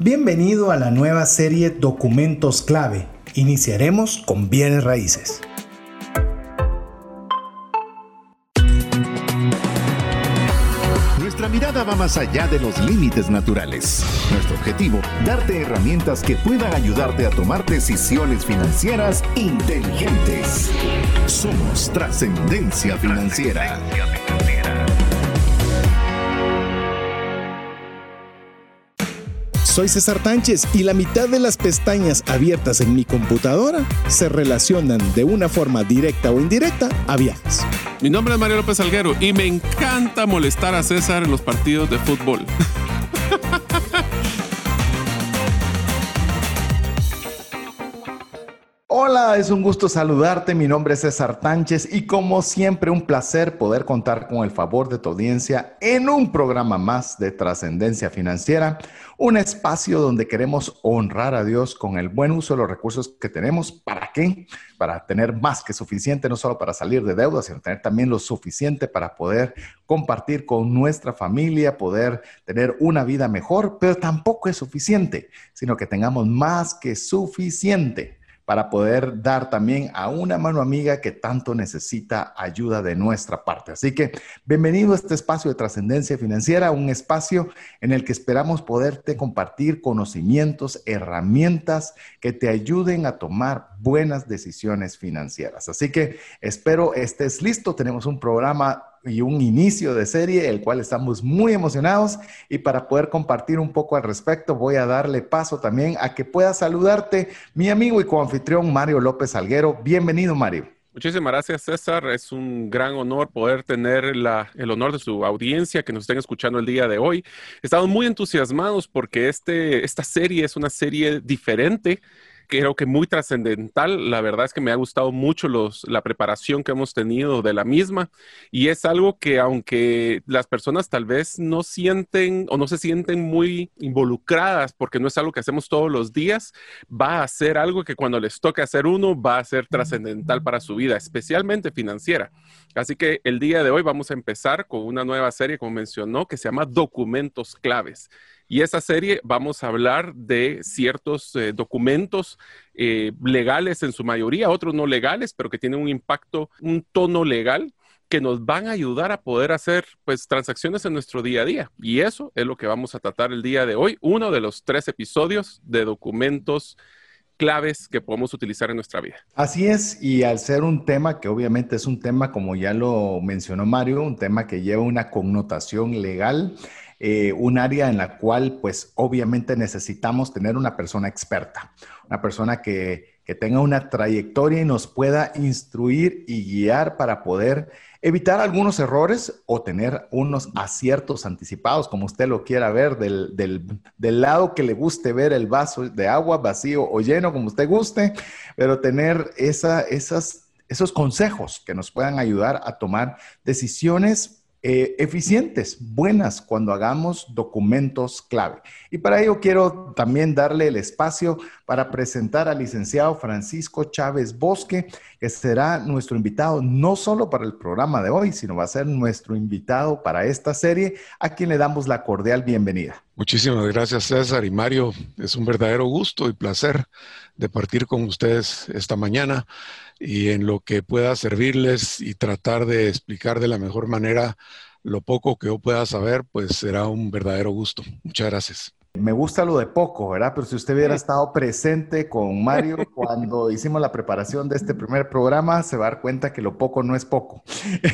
Bienvenido a la nueva serie Documentos Clave. Iniciaremos con bienes raíces. Nuestra mirada va más allá de los límites naturales. Nuestro objetivo, darte herramientas que puedan ayudarte a tomar decisiones financieras inteligentes. Somos trascendencia financiera. Soy César Tánchez y la mitad de las pestañas abiertas en mi computadora se relacionan de una forma directa o indirecta a viajes. Mi nombre es Mario López Alguero y me encanta molestar a César en los partidos de fútbol. Es un gusto saludarte. Mi nombre es César Tánchez y como siempre un placer poder contar con el favor de tu audiencia en un programa más de trascendencia financiera, un espacio donde queremos honrar a Dios con el buen uso de los recursos que tenemos. ¿Para qué? Para tener más que suficiente, no solo para salir de deudas, sino tener también lo suficiente para poder compartir con nuestra familia, poder tener una vida mejor, pero tampoco es suficiente, sino que tengamos más que suficiente para poder dar también a una mano amiga que tanto necesita ayuda de nuestra parte. Así que bienvenido a este espacio de trascendencia financiera, un espacio en el que esperamos poderte compartir conocimientos, herramientas que te ayuden a tomar buenas decisiones financieras. Así que espero estés listo. Tenemos un programa y un inicio de serie, el cual estamos muy emocionados. Y para poder compartir un poco al respecto, voy a darle paso también a que pueda saludarte mi amigo y coanfitrión Mario López Alguero. Bienvenido, Mario. Muchísimas gracias, César. Es un gran honor poder tener el honor de su audiencia que nos estén escuchando el día de hoy. Estamos muy entusiasmados porque este, esta serie es una serie diferente creo que muy trascendental. La verdad es que me ha gustado mucho los, la preparación que hemos tenido de la misma y es algo que aunque las personas tal vez no sienten o no se sienten muy involucradas porque no es algo que hacemos todos los días, va a ser algo que cuando les toque hacer uno va a ser trascendental para su vida, especialmente financiera. Así que el día de hoy vamos a empezar con una nueva serie, como mencionó, que se llama Documentos Claves. Y esa serie vamos a hablar de ciertos eh, documentos eh, legales en su mayoría, otros no legales, pero que tienen un impacto, un tono legal que nos van a ayudar a poder hacer pues transacciones en nuestro día a día. Y eso es lo que vamos a tratar el día de hoy, uno de los tres episodios de documentos claves que podemos utilizar en nuestra vida. Así es, y al ser un tema que obviamente es un tema, como ya lo mencionó Mario, un tema que lleva una connotación legal, eh, un área en la cual pues obviamente necesitamos tener una persona experta, una persona que, tenga una trayectoria y nos pueda instruir y guiar para poder evitar algunos errores o tener unos aciertos anticipados, como usted lo quiera ver, del, del, lado que le guste ver el vaso de agua vacío o lleno, como usted guste, pero tener esa, esas, esos consejos que nos puedan ayudar a tomar decisiones eh, eficientes, buenas, cuando hagamos documentos clave. Y para ello quiero también darle el espacio para presentar al licenciado Francisco Chávez Bosque, que será nuestro invitado no solo para el programa de hoy, sino va a ser nuestro invitado para esta serie, a quien le damos la cordial bienvenida. Muchísimas gracias César y Mario. Es un verdadero gusto y placer de partir con ustedes esta mañana y en lo que pueda servirles y tratar de explicar de la mejor manera lo poco que yo pueda saber, pues será un verdadero gusto. Muchas gracias. Me gusta lo de poco, ¿verdad? Pero si usted hubiera estado presente con Mario cuando hicimos la preparación de este primer programa, se va a dar cuenta que lo poco no es poco.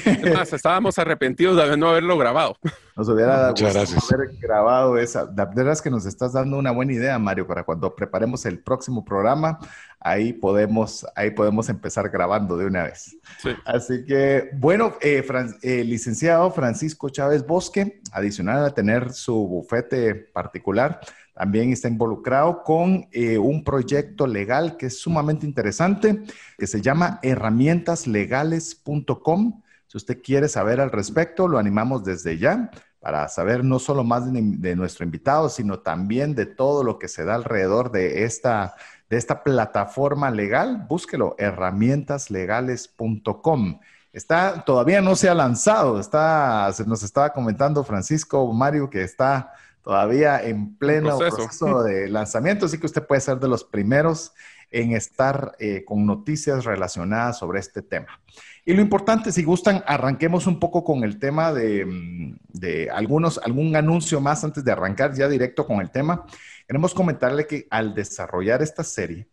Además, estábamos arrepentidos de no haberlo grabado. Nos hubiera gustado haber grabado esa. La verdad es que nos estás dando una buena idea, Mario, para cuando preparemos el próximo programa, ahí podemos, ahí podemos empezar grabando de una vez. Así que, bueno, eh, eh, licenciado Francisco Chávez Bosque, adicional a tener su bufete particular, también está involucrado con eh, un proyecto legal que es sumamente interesante, que se llama herramientaslegales.com. Si usted quiere saber al respecto, lo animamos desde ya para saber no solo más de, nuestro invitado, sino también de todo lo que se da alrededor de esta, de esta plataforma legal. Búsquelo, herramientaslegales.com. Está, todavía no se ha lanzado, está, se nos estaba comentando Francisco Mario que está todavía en pleno proceso. de lanzamiento, así que usted puede ser de los primeros en estar eh, con noticias relacionadas sobre este tema. Y lo importante, si gustan, arranquemos un poco con el tema de, mm, de, algunos, algún anuncio más antes de arrancar ya directo con el tema. Queremos comentarle que al desarrollar esta serie,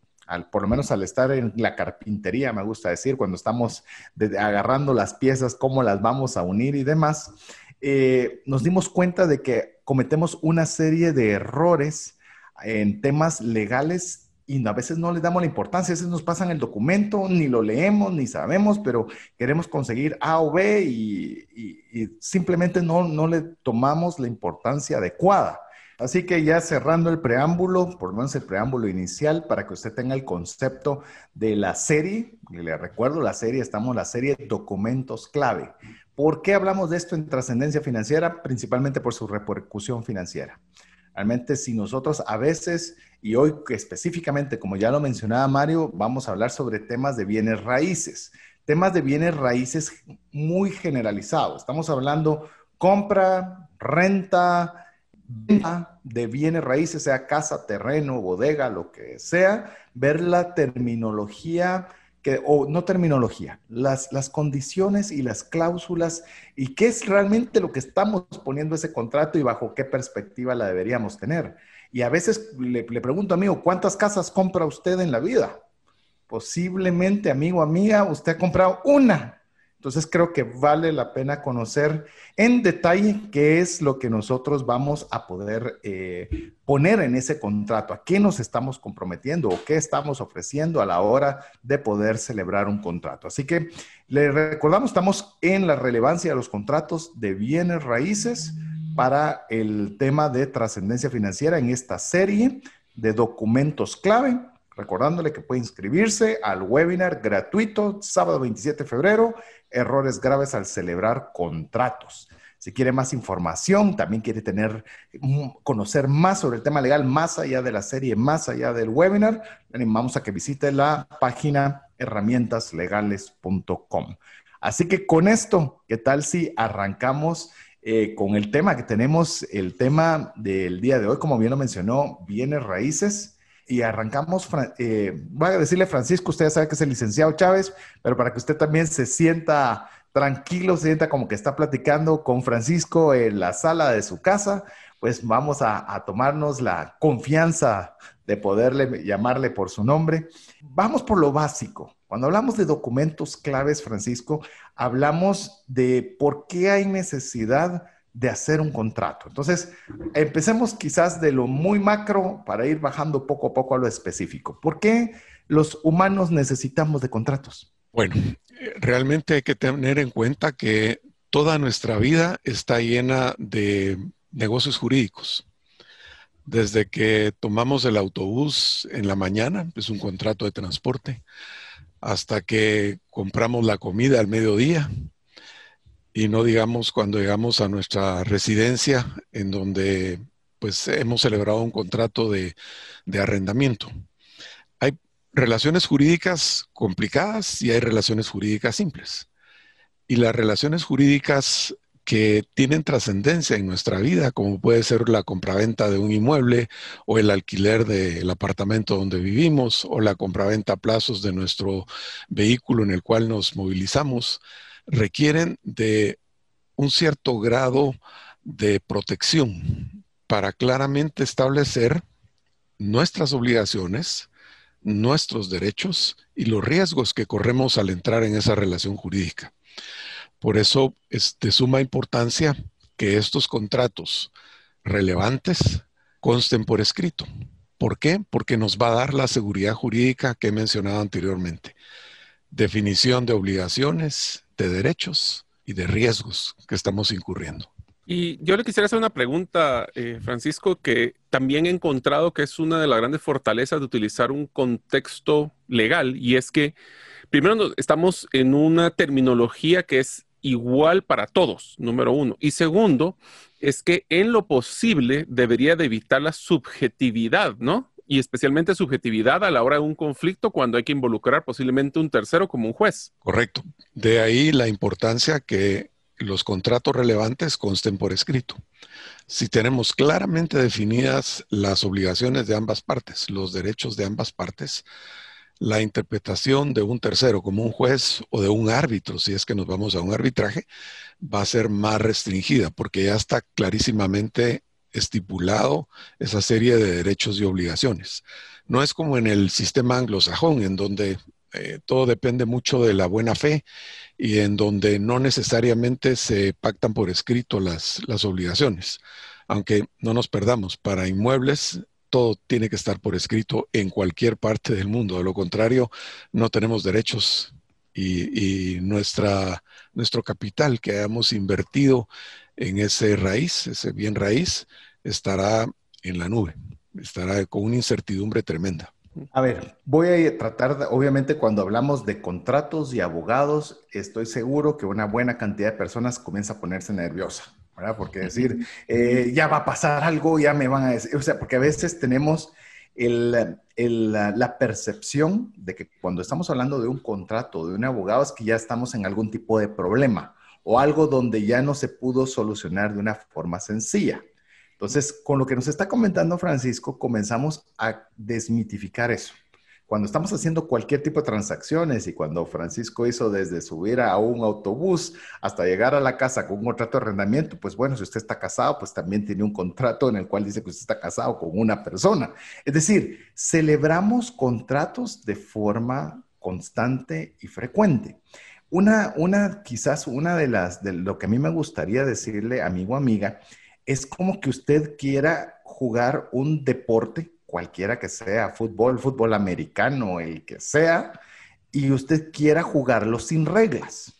por lo menos al estar en la carpintería, me gusta decir, cuando estamos agarrando las piezas, cómo las vamos a unir y demás, eh, nos dimos cuenta de que cometemos una serie de errores en temas legales y a veces no les damos la importancia, a veces nos pasan el documento, ni lo leemos, ni sabemos, pero queremos conseguir A o B y, simplemente no, no le tomamos la importancia adecuada. Así que ya cerrando el preámbulo, por lo menos el preámbulo inicial, para que usted tenga el concepto de la serie, le recuerdo, la serie, estamos en la serie Documentos Clave. ¿Por qué hablamos de esto en trascendencia financiera? Principalmente por su repercusión financiera. Realmente si nosotros a veces, y hoy específicamente, como ya lo mencionaba Mario, vamos a hablar sobre temas de bienes raíces, temas de bienes raíces muy generalizados. Estamos hablando compra, renta, de bienes raíces, sea casa, terreno, bodega, lo que sea, ver la terminología o no terminología, las, las condiciones y las cláusulas y qué es realmente lo que estamos poniendo ese contrato y bajo qué perspectiva la deberíamos tener. Y a veces le, le pregunto, amigo, ¿cuántas casas compra usted en la vida? Posiblemente, amigo, amiga, usted ha comprado una entonces creo que vale la pena conocer en detalle qué es lo que nosotros vamos a poder eh, poner en ese contrato, a qué nos estamos comprometiendo o qué estamos ofreciendo a la hora de poder celebrar un contrato. Así que le recordamos, estamos en la relevancia de los contratos de bienes raíces para el tema de trascendencia financiera en esta serie de documentos clave Recordándole que puede inscribirse al webinar gratuito sábado 27 de febrero, errores graves al celebrar contratos. Si quiere más información, también quiere tener, mm, conocer más sobre el tema legal, más allá de la serie, más allá del webinar, le animamos a que visite la página herramientaslegales.com. Así que con esto, ¿qué tal si arrancamos eh, con el tema que tenemos, el tema del día de hoy, como bien lo mencionó, bienes raíces? Y arrancamos, eh, voy a decirle Francisco, usted ya sabe que es el licenciado Chávez, pero para que usted también se sienta tranquilo, se sienta como que está platicando con Francisco en la sala de su casa, pues vamos a, a tomarnos la confianza de poderle llamarle por su nombre. Vamos por lo básico. Cuando hablamos de documentos claves, Francisco, hablamos de por qué hay necesidad de hacer un contrato. Entonces, empecemos quizás de lo muy macro para ir bajando poco a poco a lo específico. ¿Por qué los humanos necesitamos de contratos? Bueno, realmente hay que tener en cuenta que toda nuestra vida está llena de negocios jurídicos. Desde que tomamos el autobús en la mañana, es un contrato de transporte, hasta que compramos la comida al mediodía, y no digamos cuando llegamos a nuestra residencia en donde pues hemos celebrado un contrato de, de arrendamiento. Hay relaciones jurídicas complicadas y hay relaciones jurídicas simples. Y las relaciones jurídicas que tienen trascendencia en nuestra vida, como puede ser la compraventa de un inmueble o el alquiler del apartamento donde vivimos o la compraventa a plazos de nuestro vehículo en el cual nos movilizamos, requieren de un cierto grado de protección para claramente establecer nuestras obligaciones, nuestros derechos y los riesgos que corremos al entrar en esa relación jurídica. Por eso es de suma importancia que estos contratos relevantes consten por escrito. ¿Por qué? Porque nos va a dar la seguridad jurídica que he mencionado anteriormente. Definición de obligaciones, de derechos y de riesgos que estamos incurriendo. Y yo le quisiera hacer una pregunta, eh, Francisco, que también he encontrado que es una de las grandes fortalezas de utilizar un contexto legal, y es que primero estamos en una terminología que es igual para todos, número uno. Y segundo, es que en lo posible debería de evitar la subjetividad, ¿no? Y especialmente subjetividad a la hora de un conflicto cuando hay que involucrar posiblemente un tercero como un juez. Correcto. De ahí la importancia que los contratos relevantes consten por escrito. Si tenemos claramente definidas las obligaciones de ambas partes, los derechos de ambas partes, la interpretación de un tercero como un juez o de un árbitro, si es que nos vamos a un arbitraje, va a ser más restringida porque ya está clarísimamente estipulado esa serie de derechos y obligaciones. No es como en el sistema anglosajón, en donde eh, todo depende mucho de la buena fe y en donde no necesariamente se pactan por escrito las, las obligaciones. Aunque no nos perdamos, para inmuebles todo tiene que estar por escrito en cualquier parte del mundo. De lo contrario, no tenemos derechos y, nuestra, nuestro capital que hayamos invertido en ese raíz, ese bien raíz, estará en la nube, estará con una incertidumbre tremenda. A ver, voy a tratar, obviamente cuando hablamos de contratos y abogados, estoy seguro que una buena cantidad de personas comienza a ponerse nerviosa. ¿verdad? Porque decir, eh, ya va a pasar algo, ya me van a decir, o sea, porque a veces tenemos la percepción de que cuando estamos hablando de un contrato, de un abogado, es que ya estamos en algún tipo de problema o algo donde ya no se pudo solucionar de una forma sencilla. Entonces, con lo que nos está comentando Francisco, comenzamos a desmitificar eso cuando estamos haciendo cualquier tipo de transacciones y cuando Francisco hizo desde subir a un autobús hasta llegar a la casa con un contrato de arrendamiento, pues bueno, si usted está casado, pues también tiene un contrato en el cual dice que usted está casado con una persona. Es decir, celebramos contratos de forma constante y frecuente. Una, una, quizás una de las, de lo que a mí me gustaría decirle, amigo, amiga, es como que usted quiera jugar un deporte cualquiera que sea, fútbol, fútbol americano, el que sea, y usted quiera jugarlo sin reglas.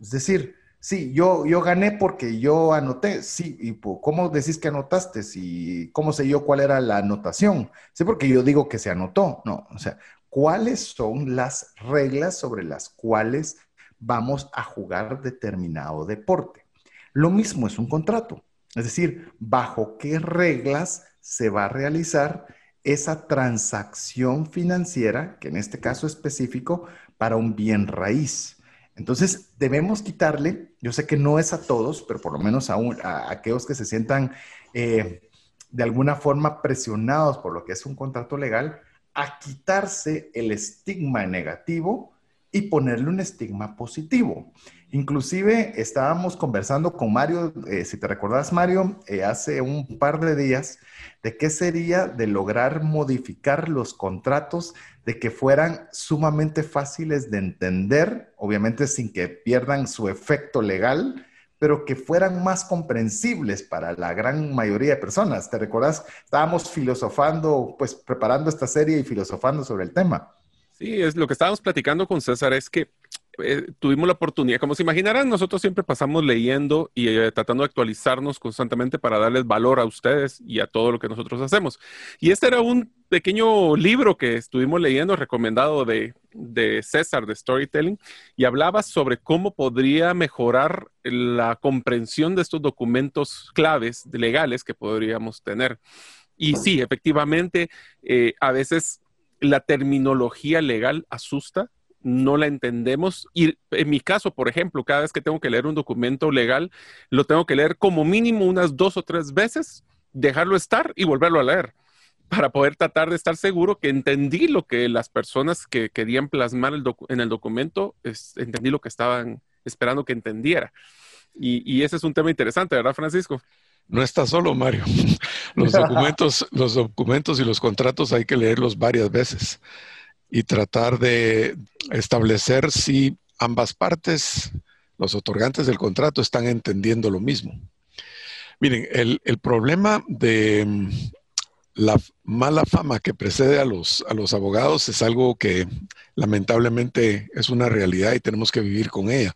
Es decir, sí, yo, yo gané porque yo anoté, sí, y ¿cómo decís que anotaste? Si, ¿Cómo sé yo cuál era la anotación? Sí, porque yo digo que se anotó, no, o sea, ¿cuáles son las reglas sobre las cuales vamos a jugar determinado deporte? Lo mismo es un contrato, es decir, bajo qué reglas se va a realizar esa transacción financiera, que en este caso específico, para un bien raíz. Entonces, debemos quitarle, yo sé que no es a todos, pero por lo menos a, aquellos que se sientan eh, de alguna forma presionados por lo que es un contrato legal, a quitarse el estigma negativo y ponerle un estigma positivo. Inclusive estábamos conversando con Mario, eh, si te recordás Mario, eh, hace un par de días, de qué sería de lograr modificar los contratos de que fueran sumamente fáciles de entender, obviamente sin que pierdan su efecto legal, pero que fueran más comprensibles para la gran mayoría de personas. ¿Te recordás? Estábamos filosofando, pues preparando esta serie y filosofando sobre el tema. Sí, es lo que estábamos platicando con César, es que eh, tuvimos la oportunidad, como se imaginarán, nosotros siempre pasamos leyendo y eh, tratando de actualizarnos constantemente para darles valor a ustedes y a todo lo que nosotros hacemos. Y este era un pequeño libro que estuvimos leyendo, recomendado de, de César de Storytelling, y hablaba sobre cómo podría mejorar la comprensión de estos documentos claves legales que podríamos tener. Y sí, efectivamente, eh, a veces la terminología legal asusta no la entendemos. Y en mi caso, por ejemplo, cada vez que tengo que leer un documento legal, lo tengo que leer como mínimo unas dos o tres veces, dejarlo estar y volverlo a leer para poder tratar de estar seguro que entendí lo que las personas que querían plasmar en el documento, entendí lo que estaban esperando que entendiera. Y, y, ese es un tema interesante, ¿verdad, Francisco? No está solo, Mario. Los documentos, los documentos y los contratos hay que leerlos varias veces y tratar de establecer si ambas partes, los otorgantes del contrato, están entendiendo lo mismo. Miren, el, problema de mm, la mala fama que precede a los, a los abogados es algo que lamentablemente es una realidad y tenemos que vivir con ella.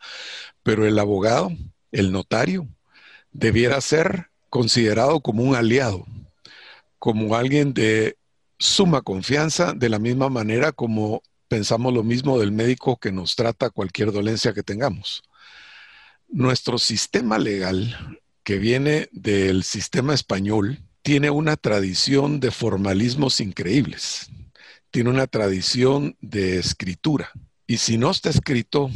Pero el abogado, el notario, debiera ser considerado como un aliado, como alguien de suma confianza, de la misma manera como pensamos lo mismo del médico que nos trata cualquier dolencia que tengamos. Nuestro sistema legal, que viene del sistema español, tiene una tradición de formalismos increíbles, tiene una tradición de escritura. Y si no está escrito,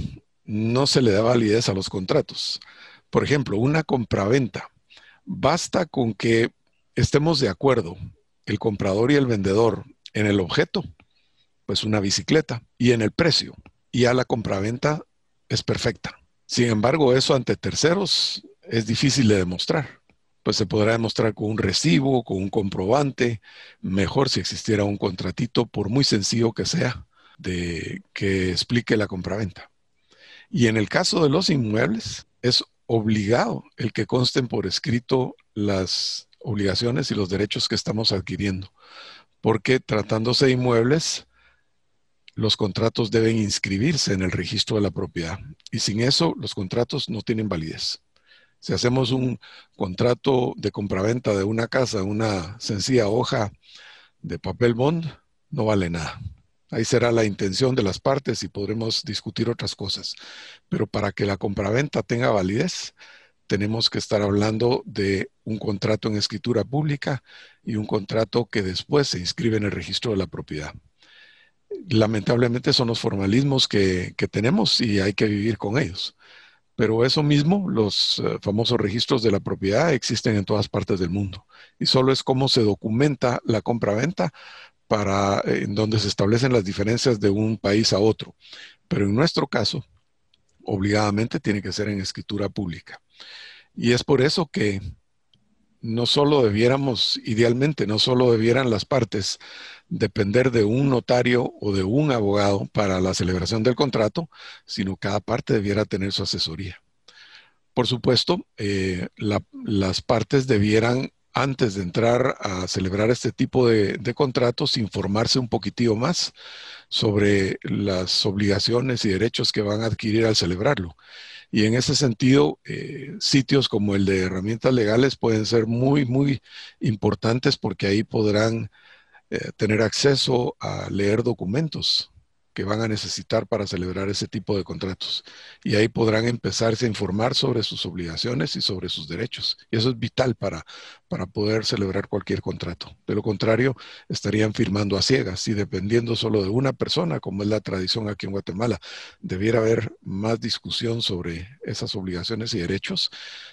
no se le da validez a los contratos. Por ejemplo, una compraventa. Basta con que estemos de acuerdo, el comprador y el vendedor, en el objeto, pues una bicicleta, y en el precio. Y a la compraventa es perfecta. Sin embargo, eso ante terceros es difícil de demostrar. Pues se podrá demostrar con un recibo, con un comprobante, mejor si existiera un contratito, por muy sencillo que sea, de que explique la compraventa. Y en el caso de los inmuebles, es obligado el que consten por escrito las obligaciones y los derechos que estamos adquiriendo, porque tratándose de inmuebles, los contratos deben inscribirse en el registro de la propiedad y sin eso los contratos no tienen validez. Si hacemos un contrato de compraventa de una casa, una sencilla hoja de papel bond, no vale nada. Ahí será la intención de las partes y podremos discutir otras cosas. Pero para que la compraventa tenga validez, tenemos que estar hablando de un contrato en escritura pública y un contrato que después se inscribe en el registro de la propiedad lamentablemente son los formalismos que, tenemos y hay que vivir con ellos. Pero eso mismo, los eh, famosos registros de la propiedad existen en todas partes del mundo. Y solo es cómo se documenta la compra-venta para eh, en donde se establecen las diferencias de un país a otro. Pero en nuestro caso, obligadamente tiene que ser en escritura pública. Y es por eso que no solo debiéramos, idealmente, no solo debieran las partes depender de un notario o de un abogado para la celebración del contrato, sino cada parte debiera tener su asesoría. Por supuesto, eh, las partes debieran, antes de entrar a celebrar este tipo de, contratos, informarse un poquitito más sobre las obligaciones y derechos que van a adquirir al celebrarlo. Y en ese sentido, eh, sitios como el de herramientas legales pueden ser muy, muy importantes porque ahí podrán eh, tener acceso a leer documentos que van a necesitar para celebrar ese tipo de contratos. Y ahí podrán empezarse a informar sobre sus obligaciones y sobre sus derechos. Y eso es vital para, para poder celebrar cualquier contrato. De lo contrario, estarían firmando a ciegas y dependiendo solo de una persona, como es la tradición aquí en Guatemala, debiera haber más discusión sobre esas obligaciones y derechos,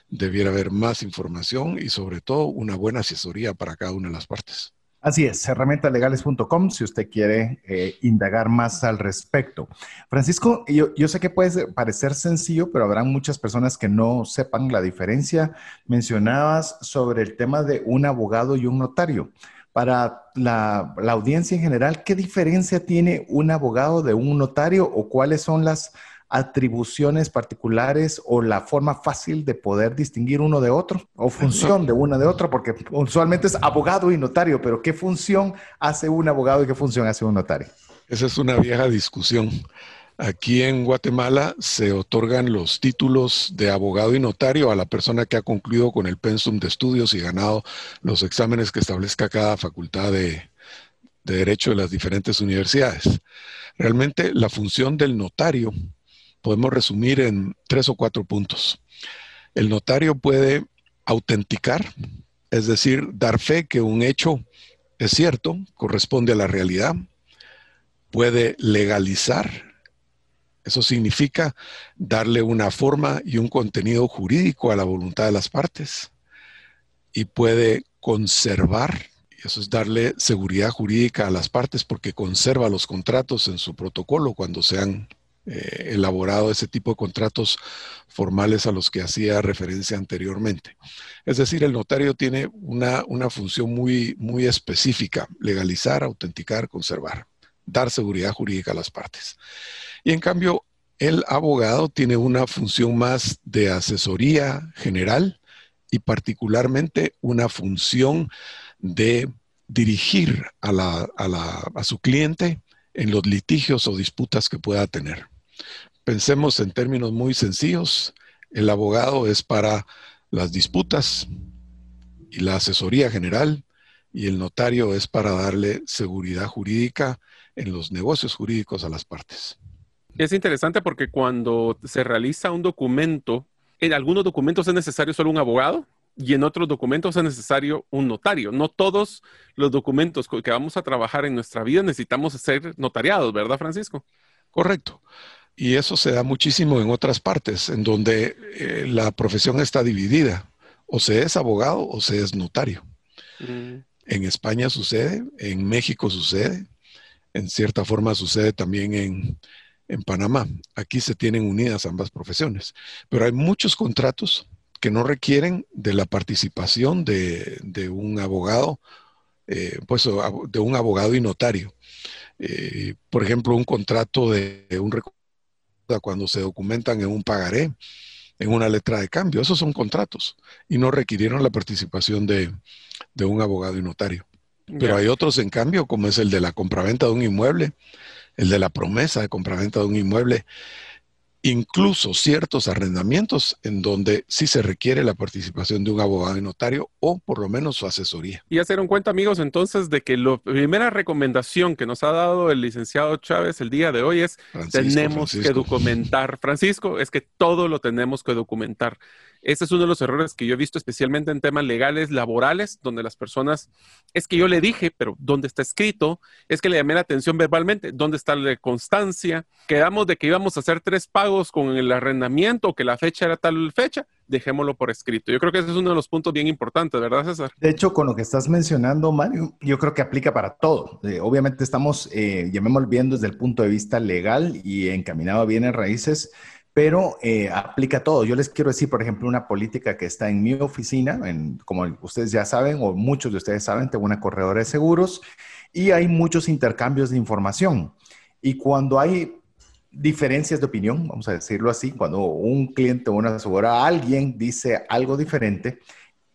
debiera haber más información y sobre todo una buena asesoría para cada una de las partes. Así es, herramientalegales.com si usted quiere eh, indagar más al respecto. Francisco, yo, sé que puede parecer sencillo, pero habrá muchas personas que no sepan la diferencia. Mencionabas sobre el tema de un abogado y un notario. Para la, la audiencia en general, ¿qué diferencia tiene un abogado de un notario o cuáles son las atribuciones particulares o la forma fácil de poder distinguir uno de otro o función de una de otra, porque usualmente es abogado y notario, pero ¿qué función hace un abogado y qué función hace un notario? Esa es una vieja discusión. Aquí en Guatemala se otorgan los títulos de abogado y notario a la persona que ha concluido con el pensum de estudios y ganado los exámenes que establezca cada facultad de, de Derecho de las diferentes universidades. Realmente la función del notario podemos resumir en tres o cuatro puntos. El notario puede autenticar, es decir, dar fe que un hecho es cierto, corresponde a la realidad. Puede legalizar, eso significa darle una forma y un contenido jurídico a la voluntad de las partes. Y puede conservar, eso es darle seguridad jurídica a las partes porque conserva los contratos en su protocolo cuando sean eh, elaborado ese tipo de contratos formales a los que hacía referencia anteriormente. Es decir, el notario tiene una, una función muy, muy específica, legalizar, autenticar, conservar, dar seguridad jurídica a las partes. Y en cambio, el abogado tiene una función más de asesoría general y particularmente una función de dirigir a, la, a, la, a su cliente en los litigios o disputas que pueda tener. Pensemos en términos muy sencillos. El abogado es para las disputas y la asesoría general y el notario es para darle seguridad jurídica en los negocios jurídicos a las partes. Es interesante porque cuando se realiza un documento, en algunos documentos es necesario solo un abogado y en otros documentos es necesario un notario. No todos los documentos que vamos a trabajar en nuestra vida necesitamos ser notariados, ¿verdad, Francisco? Correcto. Y eso se da muchísimo en otras partes, en donde eh, la profesión está dividida. O se es abogado o se es notario. Mm. En España sucede, en México sucede, en cierta forma sucede también en, Panamá. Aquí se tienen unidas ambas profesiones. Pero hay muchos contratos que no requieren de la participación de, un abogado, eh, pues de un abogado y notario. Eh, por ejemplo, un contrato de un cuando se documentan en un pagaré, en una letra de cambio. Esos son contratos y no requirieron la participación de, un abogado y notario. Pero hay otros, en cambio, como es el de la compraventa de un inmueble, el de la promesa de compraventa de un inmueble, incluso ciertos arrendamientos en donde sí se requiere la participación de un abogado y notario o por lo menos su asesoría. Y hacer un cuenta, amigos, entonces de que la primera recomendación que nos ha dado el licenciado Chávez el día de hoy es tenemos que documentar, Francisco, es que todo lo tenemos que documentar. Ese es uno de los errores que yo he visto especialmente en temas legales, laborales, donde las personas, es que yo le dije, pero ¿dónde está escrito? Es que le llamé la atención verbalmente, ¿dónde está la constancia? Quedamos de que íbamos a hacer tres pagos con el arrendamiento, que la fecha era tal fecha, dejémoslo por escrito. Yo creo que ese es uno de los puntos bien importantes, ¿verdad, César? De hecho, con lo que estás mencionando, Mario, yo creo que aplica para todo. Obviamente estamos, eh, llamémoslo bien desde el punto de vista legal y encaminado a bienes raíces pero eh, aplica todo. Yo les quiero decir, por ejemplo, una política que está en mi oficina, como ustedes ya saben, o muchos de ustedes saben, tengo una corredora de seguros y hay muchos intercambios de información. Y cuando hay diferencias de opinión, vamos a decirlo así, cuando un cliente o una asegurada, alguien dice algo diferente,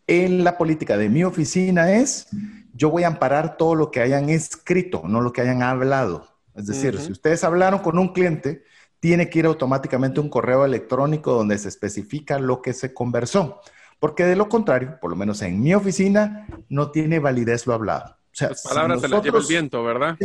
en la política de mi oficina es, yo voy a amparar todo lo que hayan escrito, no lo que hayan hablado. Es decir, si ustedes hablaron con un cliente, tiene que ir automáticamente un correo electrónico donde se especifica lo que se conversó. Porque de lo contrario, por lo menos en mi oficina, no tiene validez lo hablado. O sea, Las palabras se las lleva el viento, ¿verdad?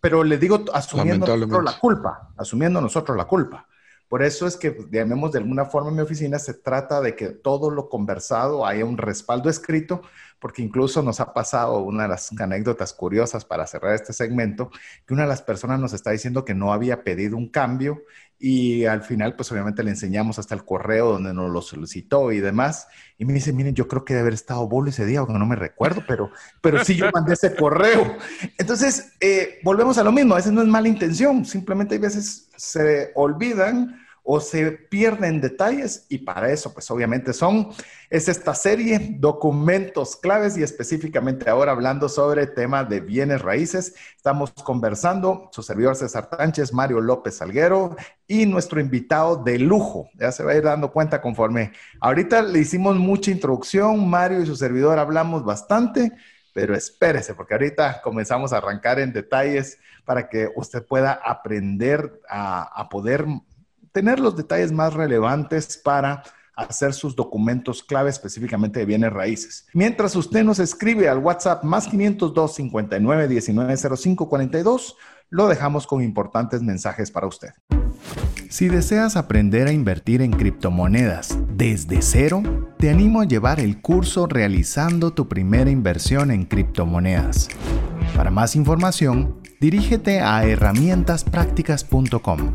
pero le digo asumiendo nosotros la culpa, asumiendo nosotros la culpa. Por eso es que, llamemos de alguna forma en mi oficina, se trata de que todo lo conversado haya un respaldo escrito, porque incluso nos ha pasado una de las anécdotas curiosas para cerrar este segmento, que una de las personas nos está diciendo que no había pedido un cambio y al final, pues obviamente le enseñamos hasta el correo donde nos lo solicitó y demás. Y me dice, miren, yo creo que debe haber estado bolo ese día, aunque no me recuerdo, pero, pero sí yo mandé ese correo. Entonces, eh, volvemos a lo mismo, a veces no es mala intención, simplemente hay veces se olvidan o se pierden detalles y para eso pues obviamente son, es esta serie, documentos claves y específicamente ahora hablando sobre el tema de bienes raíces. Estamos conversando, su servidor César Tánchez, Mario López Salguero y nuestro invitado de lujo. Ya se va a ir dando cuenta conforme. Ahorita le hicimos mucha introducción, Mario y su servidor hablamos bastante, pero espérese porque ahorita comenzamos a arrancar en detalles para que usted pueda aprender a, a poder tener los detalles más relevantes para hacer sus documentos clave específicamente de bienes raíces. Mientras usted nos escribe al WhatsApp más 502 59 19 05 42, lo dejamos con importantes mensajes para usted. Si deseas aprender a invertir en criptomonedas desde cero, te animo a llevar el curso realizando tu primera inversión en criptomonedas. Para más información, dirígete a herramientasprácticas.com.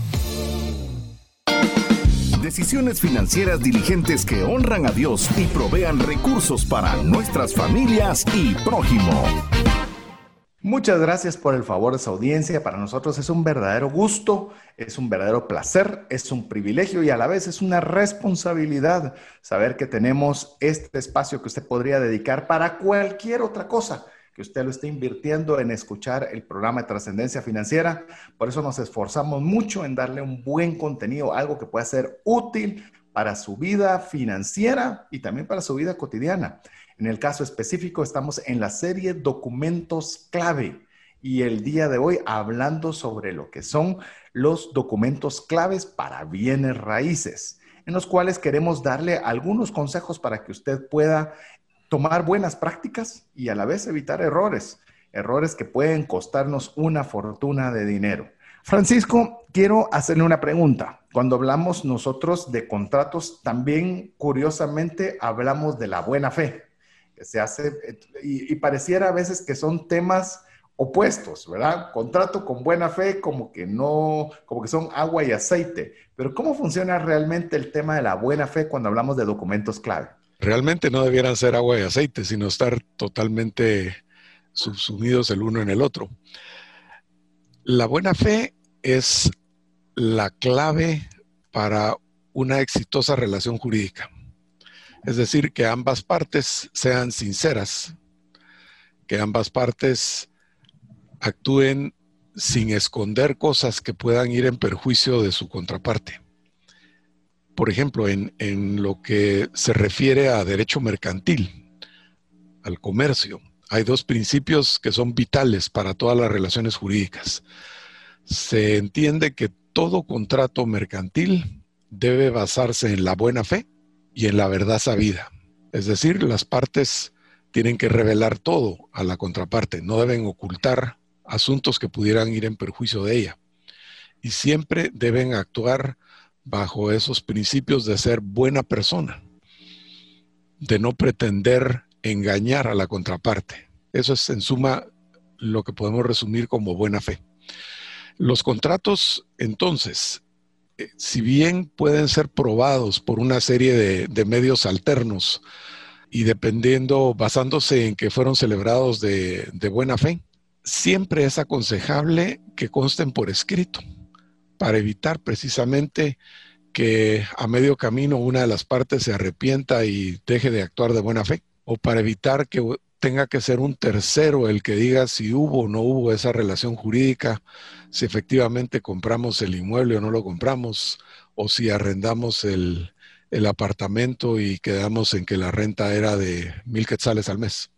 Decisiones financieras diligentes que honran a Dios y provean recursos para nuestras familias y prójimo. Muchas gracias por el favor de su audiencia. Para nosotros es un verdadero gusto, es un verdadero placer, es un privilegio y a la vez es una responsabilidad saber que tenemos este espacio que usted podría dedicar para cualquier otra cosa usted lo esté invirtiendo en escuchar el programa de trascendencia financiera. Por eso nos esforzamos mucho en darle un buen contenido, algo que pueda ser útil para su vida financiera y también para su vida cotidiana. En el caso específico, estamos en la serie Documentos Clave. y el día de hoy hablando sobre lo que son los documentos claves para bienes raíces, en los cuales queremos darle algunos consejos para que usted pueda tomar buenas prácticas y a la vez evitar errores, errores que pueden costarnos una fortuna de dinero. Francisco, quiero hacerle una pregunta. Cuando hablamos nosotros de contratos, también curiosamente hablamos de la buena fe, que se hace, y, pareciera a veces que son temas opuestos, ¿verdad? Contrato con buena fe como que no, como que son agua y aceite. Pero ¿cómo funciona realmente el tema de la buena fe cuando hablamos de documentos clave? Realmente no debieran ser agua y aceite, sino estar totalmente subsumidos el uno en el otro. La buena fe es la clave para una exitosa relación jurídica. Es decir, que ambas partes sean sinceras, que ambas partes actúen sin esconder cosas que puedan ir en perjuicio de su contraparte. Por ejemplo, en, en lo que se refiere a derecho mercantil, al comercio, hay dos principios que son vitales para todas las relaciones jurídicas. Se entiende que todo contrato mercantil debe basarse en la buena fe y en la verdad sabida. Es decir, las partes tienen que revelar todo a la contraparte, no deben ocultar asuntos que pudieran ir en perjuicio de ella. Y siempre deben actuar bajo esos principios de ser buena persona, de no pretender engañar a la contraparte. Eso es en suma lo que podemos resumir como buena fe. Los contratos, entonces, eh, si bien pueden ser probados por una serie de, medios alternos y dependiendo, basándose en que fueron celebrados de, de buena fe, siempre es aconsejable que consten por escrito para evitar precisamente que a medio camino una de las partes se arrepienta y deje de actuar de buena fe, o para evitar que tenga que ser un tercero el que diga si hubo o no hubo esa relación jurídica, si efectivamente compramos el inmueble o no lo compramos, o si arrendamos el, apartamento y quedamos en que la renta era de mil quetzales al mes.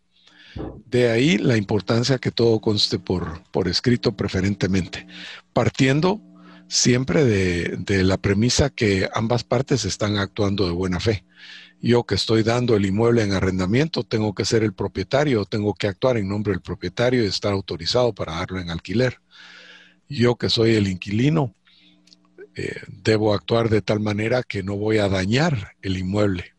De ahí la importancia que todo conste por, por escrito preferentemente, partiendo siempre de, la premisa que ambas partes están actuando de buena fe. Yo que estoy dando el inmueble en arrendamiento, tengo que ser el propietario, tengo que actuar en nombre del propietario y estar autorizado para darlo en alquiler. Yo que soy el inquilino, eh, debo actuar de tal manera que no voy a dañar el inmueble,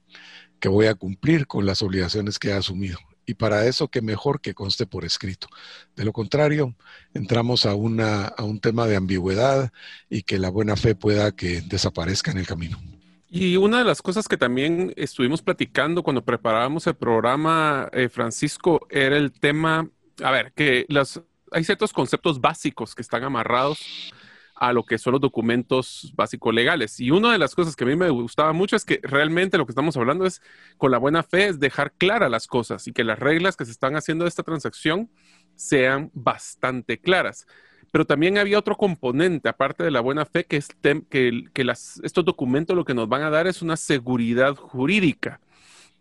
que voy a cumplir con las obligaciones que he asumido. Y para eso, qué mejor que conste por escrito. De lo contrario, entramos a, una, a un tema de ambigüedad y que la buena fe pueda que desaparezca en el camino. Y una de las cosas que también estuvimos platicando cuando preparábamos el programa, eh, Francisco, era el tema, a ver, que las, hay ciertos conceptos básicos que están amarrados a lo que son los documentos básicos legales. Y una de las cosas que a mí me gustaba mucho es que realmente lo que estamos hablando es, con la buena fe, es dejar claras las cosas y que las reglas que se están haciendo de esta transacción sean bastante claras. Pero también había otro componente, aparte de la buena fe, que es que, que las, estos documentos lo que nos van a dar es una seguridad jurídica.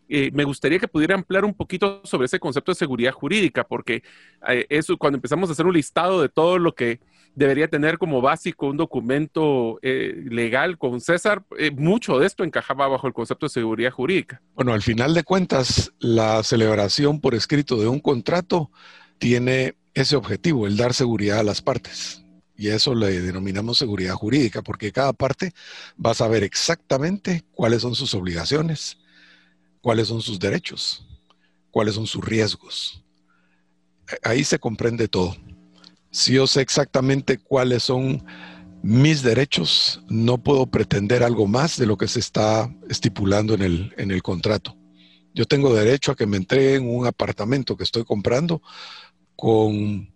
Eh, me gustaría que pudiera ampliar un poquito sobre ese concepto de seguridad jurídica, porque eh, eso, cuando empezamos a hacer un listado de todo lo que debería tener como básico un documento eh, legal con César, mucho de esto encajaba bajo el concepto de seguridad jurídica. Bueno, al final de cuentas, la celebración por escrito de un contrato tiene ese objetivo, el dar seguridad a las partes. Y eso le denominamos seguridad jurídica, porque cada parte va a saber exactamente cuáles son sus obligaciones, cuáles son sus derechos, cuáles son sus riesgos. Ahí se comprende todo. Si yo sé exactamente cuáles son mis derechos, no puedo pretender algo más de lo que se está estipulando en el, en el contrato. Yo tengo derecho a que me entreguen un apartamento que estoy comprando con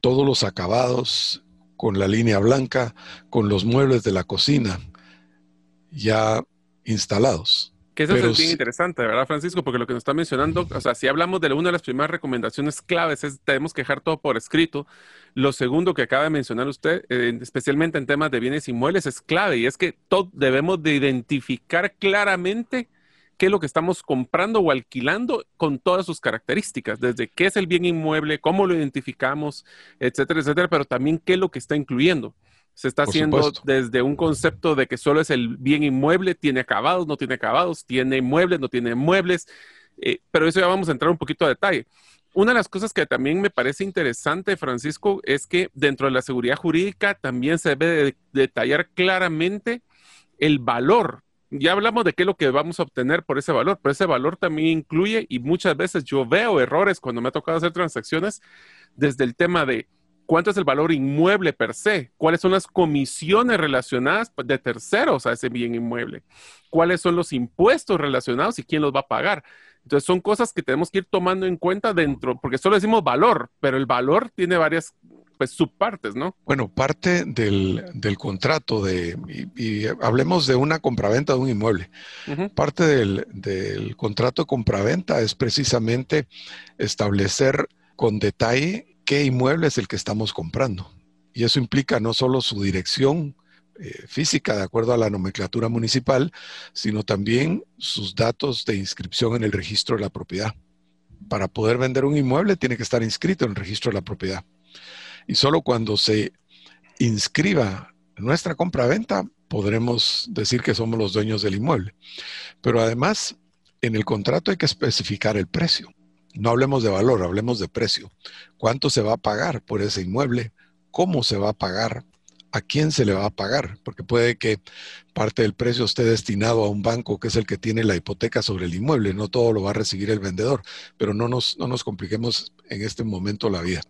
todos los acabados, con la línea blanca, con los muebles de la cocina ya instalados. Que eso es bien interesante, ¿verdad, Francisco? Porque lo que nos está mencionando, o sea, si hablamos de una de las primeras recomendaciones claves es tenemos que dejar todo por escrito. Lo segundo que acaba de mencionar usted, eh, especialmente en temas de bienes inmuebles, es clave y es que todo, debemos de identificar claramente qué es lo que estamos comprando o alquilando con todas sus características, desde qué es el bien inmueble, cómo lo identificamos, etcétera, etcétera, pero también qué es lo que está incluyendo. Se está haciendo desde un concepto de que solo es el bien inmueble, tiene acabados, no tiene acabados, tiene muebles, no tiene muebles, eh, pero eso ya vamos a entrar un poquito a detalle. Una de las cosas que también me parece interesante, Francisco, es que dentro de la seguridad jurídica también se debe detallar claramente el valor. Ya hablamos de qué es lo que vamos a obtener por ese valor, pero ese valor también incluye, y muchas veces yo veo errores cuando me ha tocado hacer transacciones, desde el tema de cuánto es el valor inmueble per se, cuáles son las comisiones relacionadas de terceros a ese bien inmueble, cuáles son los impuestos relacionados y quién los va a pagar. Entonces son cosas que tenemos que ir tomando en cuenta dentro, porque solo decimos valor, pero el valor tiene varias pues, subpartes, ¿no? Bueno, parte del, contrato de, y, hablemos de una compraventa de un inmueble. Parte del, del contrato de compraventa es precisamente establecer con detalle qué inmueble es el que estamos comprando. Y eso implica no solo su dirección eh, física de acuerdo a la nomenclatura municipal, sino también sus datos de inscripción en el registro de la propiedad. Para poder vender un inmueble tiene que estar inscrito en el registro de la propiedad. Y solo cuando se inscriba nuestra compra-venta podremos decir que somos los dueños del inmueble. Pero además, en el contrato hay que especificar el precio. No hablemos de valor, hablemos de precio. ¿Cuánto se va a pagar por ese inmueble? ¿Cómo se va a pagar? a quién se le va a pagar, porque puede que parte del precio esté destinado a un banco que es el que tiene la hipoteca sobre el inmueble, no todo lo va a recibir el vendedor, pero no nos, no nos compliquemos en este momento la vida.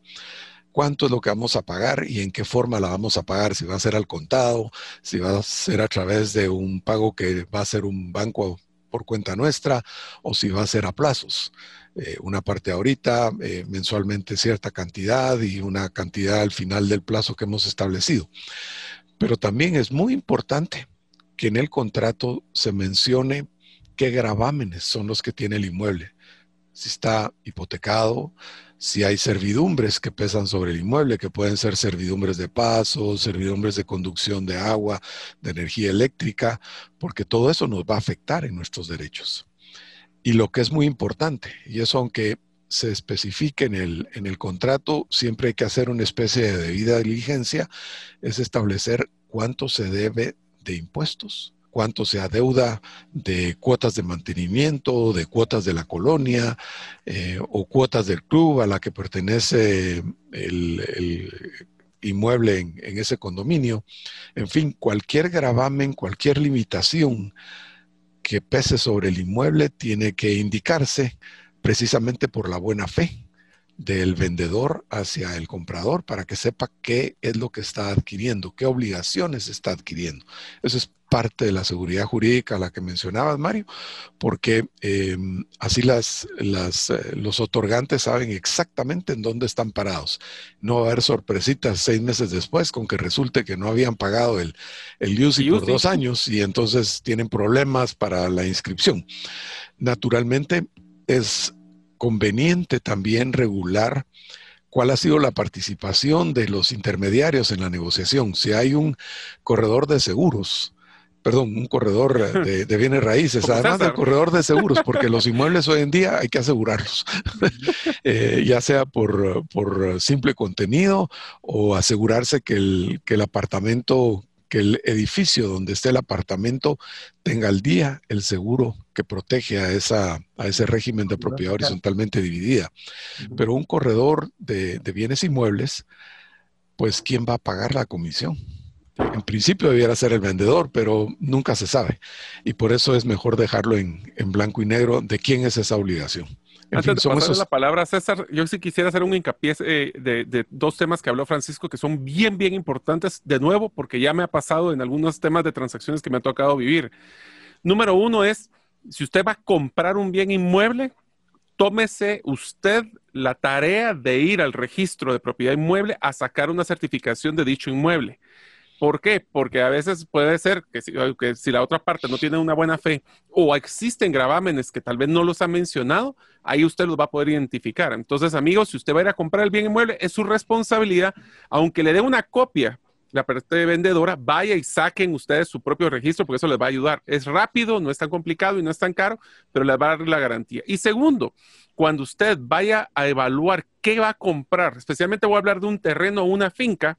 ¿Cuánto es lo que vamos a pagar y en qué forma la vamos a pagar? Si va a ser al contado, si va a ser a través de un pago que va a ser un banco por cuenta nuestra o si va a ser a plazos. Eh, una parte ahorita, eh, mensualmente cierta cantidad y una cantidad al final del plazo que hemos establecido. Pero también es muy importante que en el contrato se mencione qué gravámenes son los que tiene el inmueble. Si está hipotecado, si hay servidumbres que pesan sobre el inmueble, que pueden ser servidumbres de paso, servidumbres de conducción de agua, de energía eléctrica, porque todo eso nos va a afectar en nuestros derechos. Y lo que es muy importante, y eso aunque se especifique en el, en el contrato, siempre hay que hacer una especie de debida diligencia, es establecer cuánto se debe de impuestos, cuánto se adeuda de cuotas de mantenimiento, de cuotas de la colonia eh, o cuotas del club a la que pertenece el, inmueble en, en, ese condominio. En fin, cualquier gravamen, cualquier limitación que pese sobre el inmueble tiene que indicarse precisamente por la buena fe del vendedor hacia el comprador para que sepa qué es lo que está adquiriendo, qué obligaciones está adquiriendo. Eso es parte de la seguridad jurídica la que mencionabas, Mario, porque em, así las, eh, los otorgantes saben exactamente en dónde están parados. No va a haber sorpresitas seis meses después con que resulte que no habían pagado el, el UCI por dos años y entonces tienen problemas para la inscripción. Naturalmente, es conveniente también regular cuál ha sido la participación de los intermediarios en la negociación. Si hay un corredor de seguros, perdón, un corredor eh, de, bienes raíces, además del corredor de seguros, porque los inmuebles hoy en día hay que asegurarlos, eh, ya sea por, por, simple contenido o asegurarse que el, que el apartamento que el edificio donde esté el apartamento tenga al día el seguro que protege a, esa, a ese régimen de propiedad horizontalmente dividida. Pero un corredor de, bienes inmuebles, pues ¿quién va a pagar la comisión? En principio debiera ser el vendedor, pero nunca se sabe. Y por eso es mejor dejarlo en, en blanco y negro de quién es esa obligación. Antes de pasar la palabra, César, yo sí quisiera hacer un hincapié eh, de, dos temas que habló Francisco que son bien, bien importantes, de nuevo, porque ya me ha pasado en algunos temas de transacciones que me ha tocado vivir. Número uno es, si usted va a comprar un bien inmueble, tómese usted la tarea de ir al registro de propiedad inmueble a sacar una certificación de dicho inmueble. ¿Por qué? Porque a veces puede ser que si, la otra parte no tiene una buena fe o existen gravámenes que tal vez no los ha mencionado, ahí usted los va a poder identificar. Entonces, amigos, si usted va a ir a comprar el bien inmueble, es su responsabilidad, aunque le dé una copia la parte vendedora, vaya y saquen ustedes su propio registro porque eso les va a ayudar. Es rápido, no es tan complicado y no es tan caro, pero les va a dar la garantía. Y segundo, cuando usted vaya a evaluar qué va a comprar, especialmente voy a hablar de un terreno o una finca,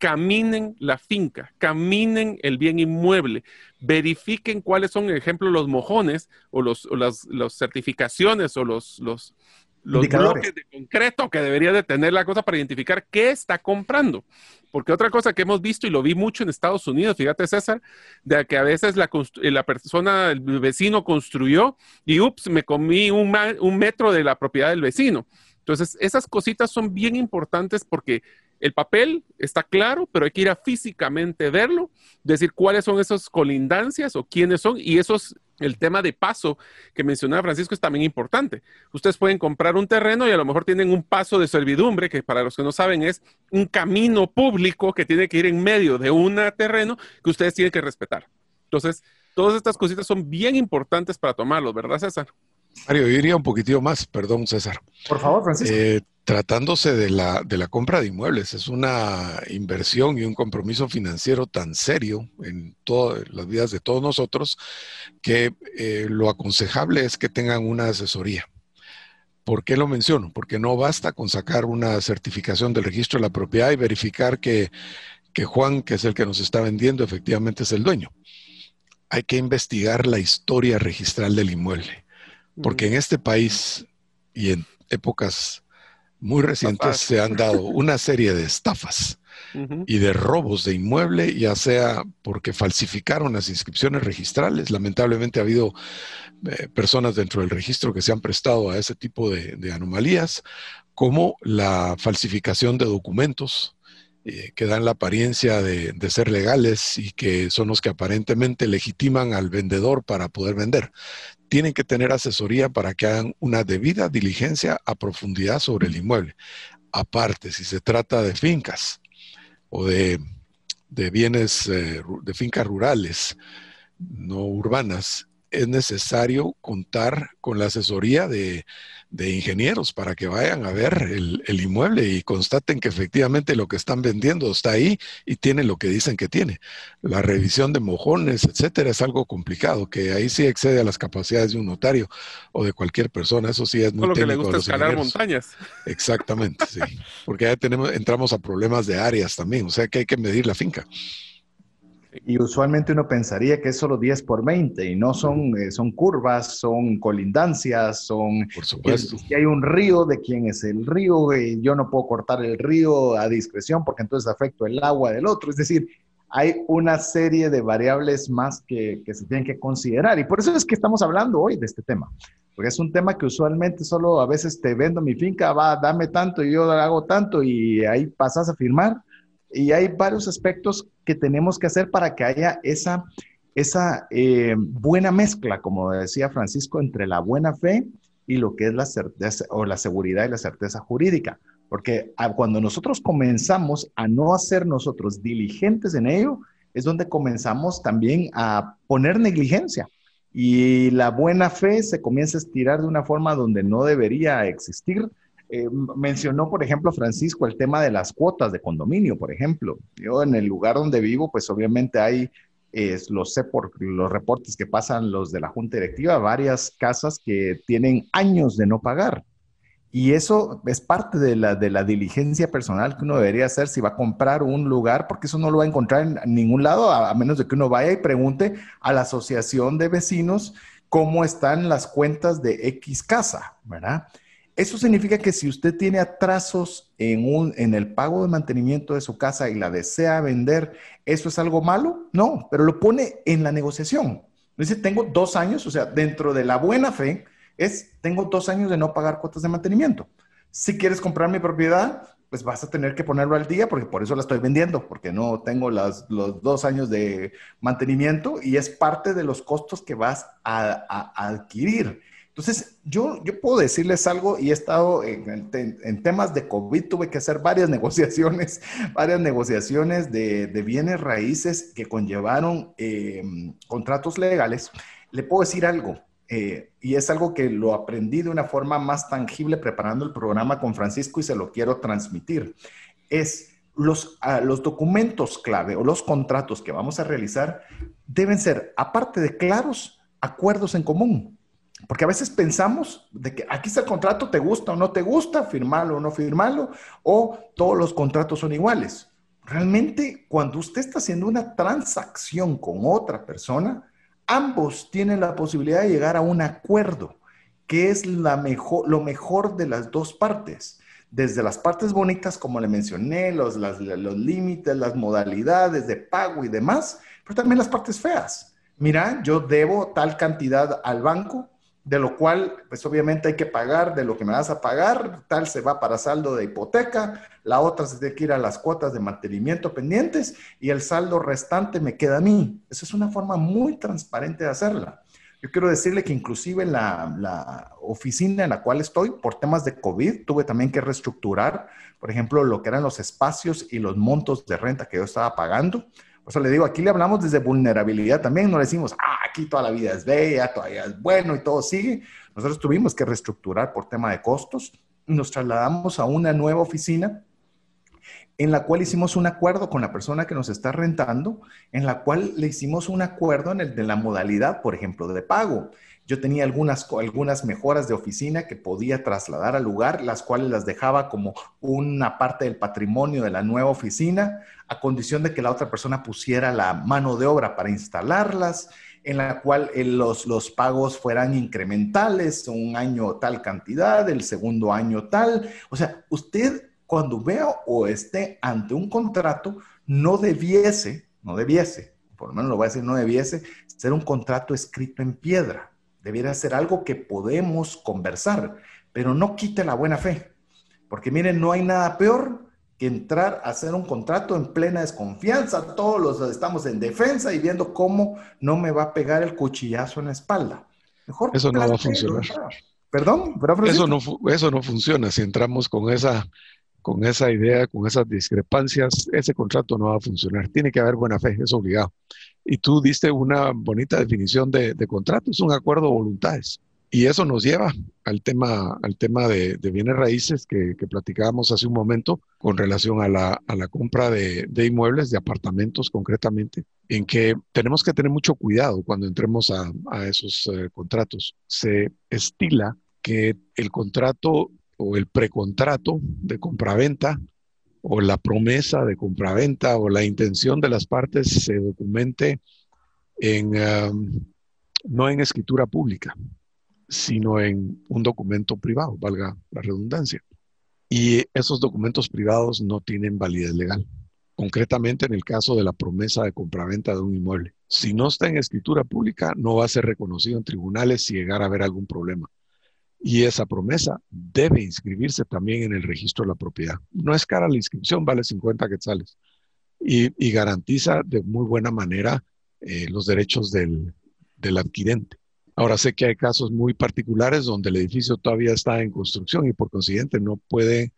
caminen la finca, caminen el bien inmueble, verifiquen cuáles son, por ejemplo, los mojones o, los, las, certificaciones o los, los, los bloques de concreto que debería de tener la cosa para identificar qué está comprando. Porque otra cosa que hemos visto y lo vi mucho en Estados Unidos, fíjate César, de que a veces la, la persona, el vecino construyó y ups, me comí un, un metro de la propiedad del vecino. Entonces, esas cositas son bien importantes porque el papel está claro, pero hay que ir a físicamente verlo, decir cuáles son esas colindancias o quiénes son, y eso es el tema de paso que mencionaba Francisco es también importante. Ustedes pueden comprar un terreno y a lo mejor tienen un paso de servidumbre, que para los que no saben es un camino público que tiene que ir en medio de un terreno que ustedes tienen que respetar. Entonces, todas estas cositas son bien importantes para tomarlos, ¿verdad, César? Mario, yo iría un poquitito más, perdón, César. Por favor, Francisco. Eh, tratándose de la, de la compra de inmuebles, es una inversión y un compromiso financiero tan serio en todas las vidas de todos nosotros que eh, lo aconsejable es que tengan una asesoría. ¿Por qué lo menciono? Porque no basta con sacar una certificación del registro de la propiedad y verificar que, que Juan, que es el que nos está vendiendo, efectivamente es el dueño. Hay que investigar la historia registral del inmueble porque en este país y en épocas muy recientes se han dado una serie de estafas y de robos de inmueble, ya sea porque falsificaron las inscripciones registrales. Lamentablemente ha habido eh, personas dentro del registro que se han prestado a ese tipo de anomalías, como la falsificación de documentos eh, que dan la apariencia de, ser legales y que son los que aparentemente legitiman al vendedor para poder vender. Tienen que tener asesoría para que hagan una debida diligencia a profundidad sobre el inmueble. Aparte, si se trata de fincas o de, bienes, eh, de fincas rurales, no urbanas, es necesario contar con la asesoría de, ingenieros para que vayan a ver el, inmueble y constaten que efectivamente lo que están vendiendo está ahí y tiene lo que dicen que tiene. La revisión de mojones, etcétera, es algo complicado, que ahí sí excede a las capacidades de un notario o de cualquier persona. Eso sí es muy lo que le gusta escalar montañas. Exactamente, sí. Porque ya tenemos, entramos a problemas de áreas también, o sea que hay que medir la finca. Y usualmente uno pensaría que es solo 10 por 20 y no son, eh, son curvas, son colindancias, son... Por supuesto. Si hay un río, ¿de quién es el río? Eh, yo no puedo cortar el río a discreción porque entonces afecto el agua del otro. Es decir, hay una serie de variables más que, que se tienen que considerar. Y por eso es que estamos hablando hoy de este tema. Porque es un tema que usualmente solo a veces te vendo mi finca, va, dame tanto y yo hago tanto y ahí pasas a firmar y hay varios aspectos que tenemos que hacer para que haya esa, esa eh, buena mezcla, como decía Francisco, entre la buena fe y lo que es la certeza o la seguridad y la certeza jurídica. Porque cuando nosotros comenzamos a no hacer nosotros diligentes en ello, es donde comenzamos también a poner negligencia. Y la buena fe se comienza a estirar de una forma donde no debería existir eh, mencionó, por ejemplo, Francisco, el tema de las cuotas de condominio, por ejemplo. Yo en el lugar donde vivo, pues obviamente hay, lo sé por los reportes que pasan los de la Junta Directiva, varias casas que tienen años de no pagar. Y eso es parte de la, de la diligencia personal que uno debería hacer si va a comprar un lugar, porque eso no lo va a encontrar en ningún lado, a menos de que uno vaya y pregunte a la asociación de vecinos cómo están las cuentas de X casa, ¿verdad? Eso significa que si usted tiene atrasos en, un, en el pago de mantenimiento de su casa y la desea vender, ¿eso es algo malo? No, pero lo pone en la negociación. Dice, tengo dos años, o sea, dentro de la buena fe, es, tengo dos años de no pagar cuotas de mantenimiento. Si quieres comprar mi propiedad, pues vas a tener que ponerlo al día porque por eso la estoy vendiendo, porque no tengo las, los dos años de mantenimiento y es parte de los costos que vas a, a adquirir. Entonces, yo, yo puedo decirles algo y he estado en, temas de COVID, tuve que hacer varias negociaciones, varias negociaciones de, bienes raíces que conllevaron eh, contratos legales. Le puedo decir algo, eh, y es algo que lo aprendí de una forma más tangible preparando el programa con Francisco y se lo quiero transmitir. Es los, ah, los documentos clave o los contratos que vamos a realizar deben ser, aparte de claros, acuerdos en común. Porque a veces pensamos de que aquí está el contrato, te gusta o no te gusta, firmarlo o no firmarlo, o todos los contratos son iguales. Realmente, cuando usted está haciendo una transacción con otra persona, ambos tienen la posibilidad de llegar a un acuerdo, que es la mejor, lo mejor de las dos partes. Desde las partes bonitas, como le mencioné, los, los límites, las modalidades de pago y demás, pero también las partes feas. Mira, yo debo tal cantidad al banco, de lo cual, pues obviamente hay que pagar de lo que me vas a pagar, tal se va para saldo de hipoteca, la otra se tiene que ir a las cuotas de mantenimiento pendientes y el saldo restante me queda a mí. Esa es una forma muy transparente de hacerla. Yo quiero decirle que inclusive la, la oficina en la cual estoy, por temas de COVID, tuve también que reestructurar, por ejemplo, lo que eran los espacios y los montos de renta que yo estaba pagando o sea, le digo, aquí le hablamos desde vulnerabilidad también, no le decimos, ah, aquí toda la vida es bella, todavía es bueno y todo sigue. Nosotros tuvimos que reestructurar por tema de costos y nos trasladamos a una nueva oficina en la cual hicimos un acuerdo con la persona que nos está rentando, en la cual le hicimos un acuerdo en el de la modalidad, por ejemplo, de pago. Yo tenía algunas, algunas mejoras de oficina que podía trasladar al lugar, las cuales las dejaba como una parte del patrimonio de la nueva oficina, a condición de que la otra persona pusiera la mano de obra para instalarlas, en la cual eh, los, los pagos fueran incrementales, un año tal cantidad, el segundo año tal. O sea, usted cuando vea o esté ante un contrato, no debiese, no debiese, por lo menos lo voy a decir, no debiese ser un contrato escrito en piedra debiera ser algo que podemos conversar, pero no quite la buena fe. Porque miren, no hay nada peor que entrar a hacer un contrato en plena desconfianza. Todos los estamos en defensa y viendo cómo no me va a pegar el cuchillazo en la espalda. Mejor eso no va a funcionar. Perdón, eso no, eso no funciona. Si entramos con esa, con esa idea, con esas discrepancias, ese contrato no va a funcionar. Tiene que haber buena fe, es obligado. Y tú diste una bonita definición de, contrato, es un acuerdo de voluntades. Y eso nos lleva al tema, al tema de, bienes raíces que, platicábamos hace un momento con relación a la, compra de, inmuebles, de apartamentos concretamente, en que tenemos que tener mucho cuidado cuando entremos a, esos eh, contratos. Se estila que el contrato o el precontrato de compraventa o la promesa de compraventa o la intención de las partes se documente en, no en escritura pública, sino en un documento privado, valga la redundancia. Y esos documentos privados no tienen validez legal. Concretamente en el caso de la promesa de compraventa de un inmueble. Si no está en escritura pública, no va a ser reconocido en tribunales si llegara a haber algún problema. Y esa promesa debe inscribirse también en el registro de la propiedad. No es cara la inscripción, vale 50 quetzales. Y, y garantiza de muy buena manera eh, los derechos del, del adquirente. Ahora sé que hay casos muy particulares donde el edificio todavía está en construcción y por consiguiente no puede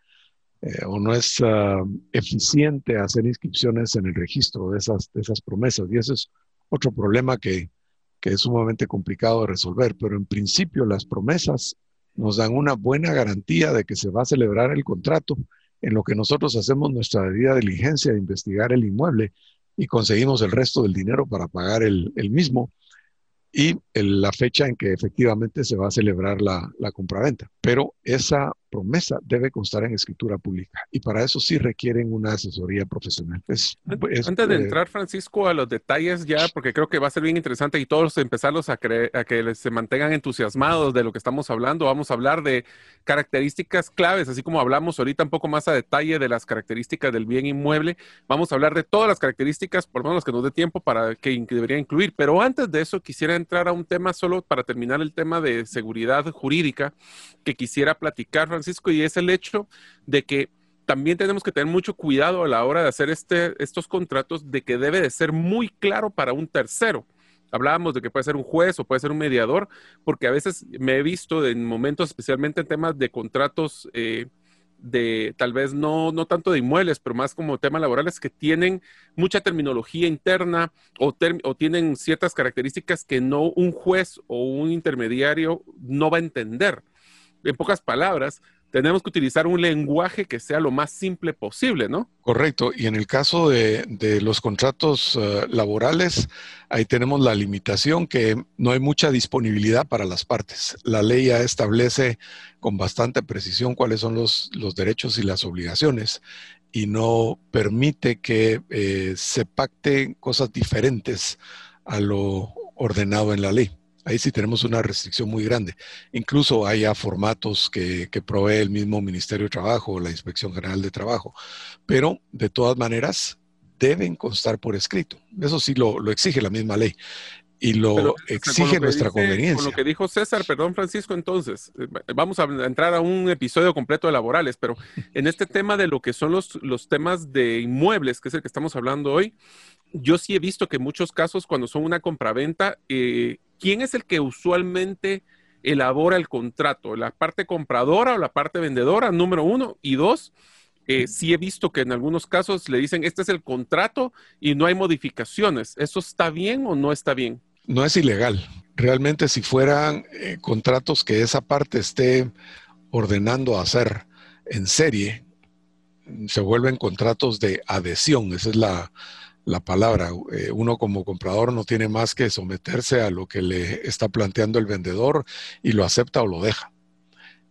eh, o no es ah, eficiente hacer inscripciones en el registro de esas, esas promesas. Y ese es otro problema que, que es sumamente complicado de resolver. Pero en principio las promesas nos dan una buena garantía de que se va a celebrar el contrato, en lo que nosotros hacemos nuestra debida diligencia de investigar el inmueble y conseguimos el resto del dinero para pagar el, mismo y la fecha en que efectivamente se va a celebrar la, la compraventa. Pero esa promesa debe constar en escritura pública y para eso sí requieren una asesoría profesional. Antes de entrar, Francisco, a los detalles ya, porque creo que va a ser bien interesante y todos empezarlos a, a que se mantengan entusiasmados de lo que estamos hablando, vamos a hablar de características claves, así como hablamos ahorita un poco más a detalle de las características del bien inmueble, vamos a hablar de todas las características, por lo menos que nos dé tiempo para que, que debería incluir. Pero antes de eso, quisiera entrar a un tema solo para terminar el tema de seguridad jurídica que quisiera platicar, Francisco, y es el hecho de que también tenemos que tener mucho cuidado a la hora de hacer este, estos contratos, de que debe de ser muy claro para un tercero. Hablábamos de que puede ser un juez o puede ser un mediador, porque a veces me he visto en momentos, especialmente en temas de contratos eh, de tal vez no, no tanto de inmuebles, pero más como temas laborales que tienen mucha terminología interna o, o tienen ciertas características que no un juez o un intermediario no va a entender en pocas palabras, tenemos que utilizar un lenguaje que sea lo más simple posible, ¿no? Correcto. Y en el caso de, los contratos eh, laborales, ahí tenemos la limitación que no hay mucha disponibilidad para las partes. La ley ya establece con bastante precisión cuáles son los, los derechos y las obligaciones y no permite que eh, se pacten cosas diferentes a lo ordenado en la ley. Ahí sí tenemos una restricción muy grande. Incluso hay formatos que, provee el mismo Ministerio de Trabajo o la Inspección General de Trabajo. Pero de todas maneras deben constar por escrito. Eso sí lo, exige la misma ley y lo exige nuestra conveniencia. Con lo que dijo César, perdón Francisco, entonces, eh, vamos a entrar a un episodio completo de laborales, pero en este tema de lo que son los, los temas de inmuebles, que es el que estamos hablando hoy, yo sí he visto que en muchos casos cuando son una compraventa, eh, ¿quién es el que usualmente elabora el contrato? ¿La parte compradora o la parte vendedora? Número uno. Y dos, eh, sí he visto que en algunos casos le dicen, este es el contrato y no hay modificaciones. ¿Eso está bien o no está bien? No es ilegal. Realmente si fueran eh, contratos que esa parte esté ordenando hacer en serie, se vuelven contratos de adhesión. Esa es la, la palabra. Eh, uno como comprador no tiene más que someterse a lo que le está planteando el vendedor y lo acepta o lo deja.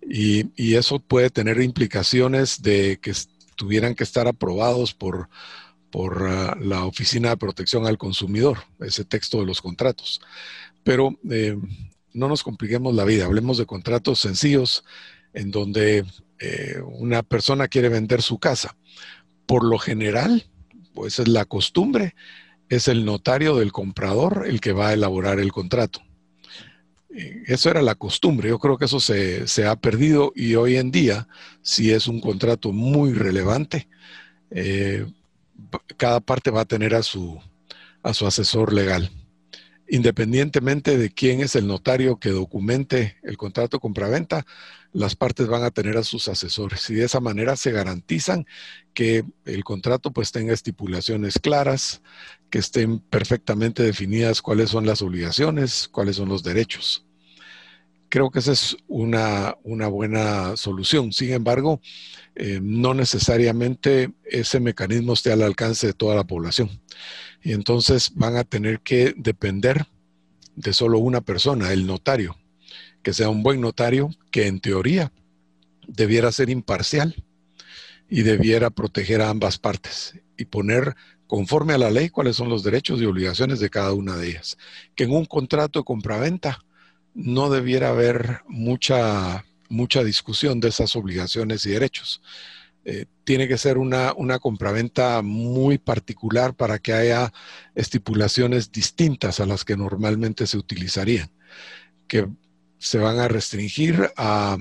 Y, eso puede tener implicaciones de que tuvieran que estar aprobados por, por ah, la Oficina de Protección al Consumidor, ese texto de los contratos. Pero eh, no nos compliquemos la vida, hablemos de contratos sencillos en donde eh, una persona quiere vender su casa. Por lo general, pues es la costumbre, es el notario del comprador el que va a elaborar el contrato. Eh, eso era la costumbre, yo creo que eso se, ha perdido y hoy en día, si es un contrato muy relevante, eh, cada parte va a tener a su, a su asesor legal. Independientemente de quién es el notario que documente el contrato compraventa, las partes van a tener a sus asesores y de esa manera se garantizan que el contrato pues tenga estipulaciones claras, que estén perfectamente definidas cuáles son las obligaciones, cuáles son los derechos. Creo que esa es una, buena solución. Sin embargo, eh, no necesariamente ese mecanismo esté al alcance de toda la población. Y entonces van a tener que depender de solo una persona, el notario que sea un buen notario que en teoría debiera ser imparcial y debiera proteger a ambas partes y poner conforme a la ley cuáles son los derechos y obligaciones de cada una de ellas. Que en un contrato de compraventa no debiera haber mucha, mucha discusión de esas obligaciones y derechos. Eh, tiene que ser una, una compraventa muy particular para que haya estipulaciones distintas a las que normalmente se utilizarían. Que se van a restringir a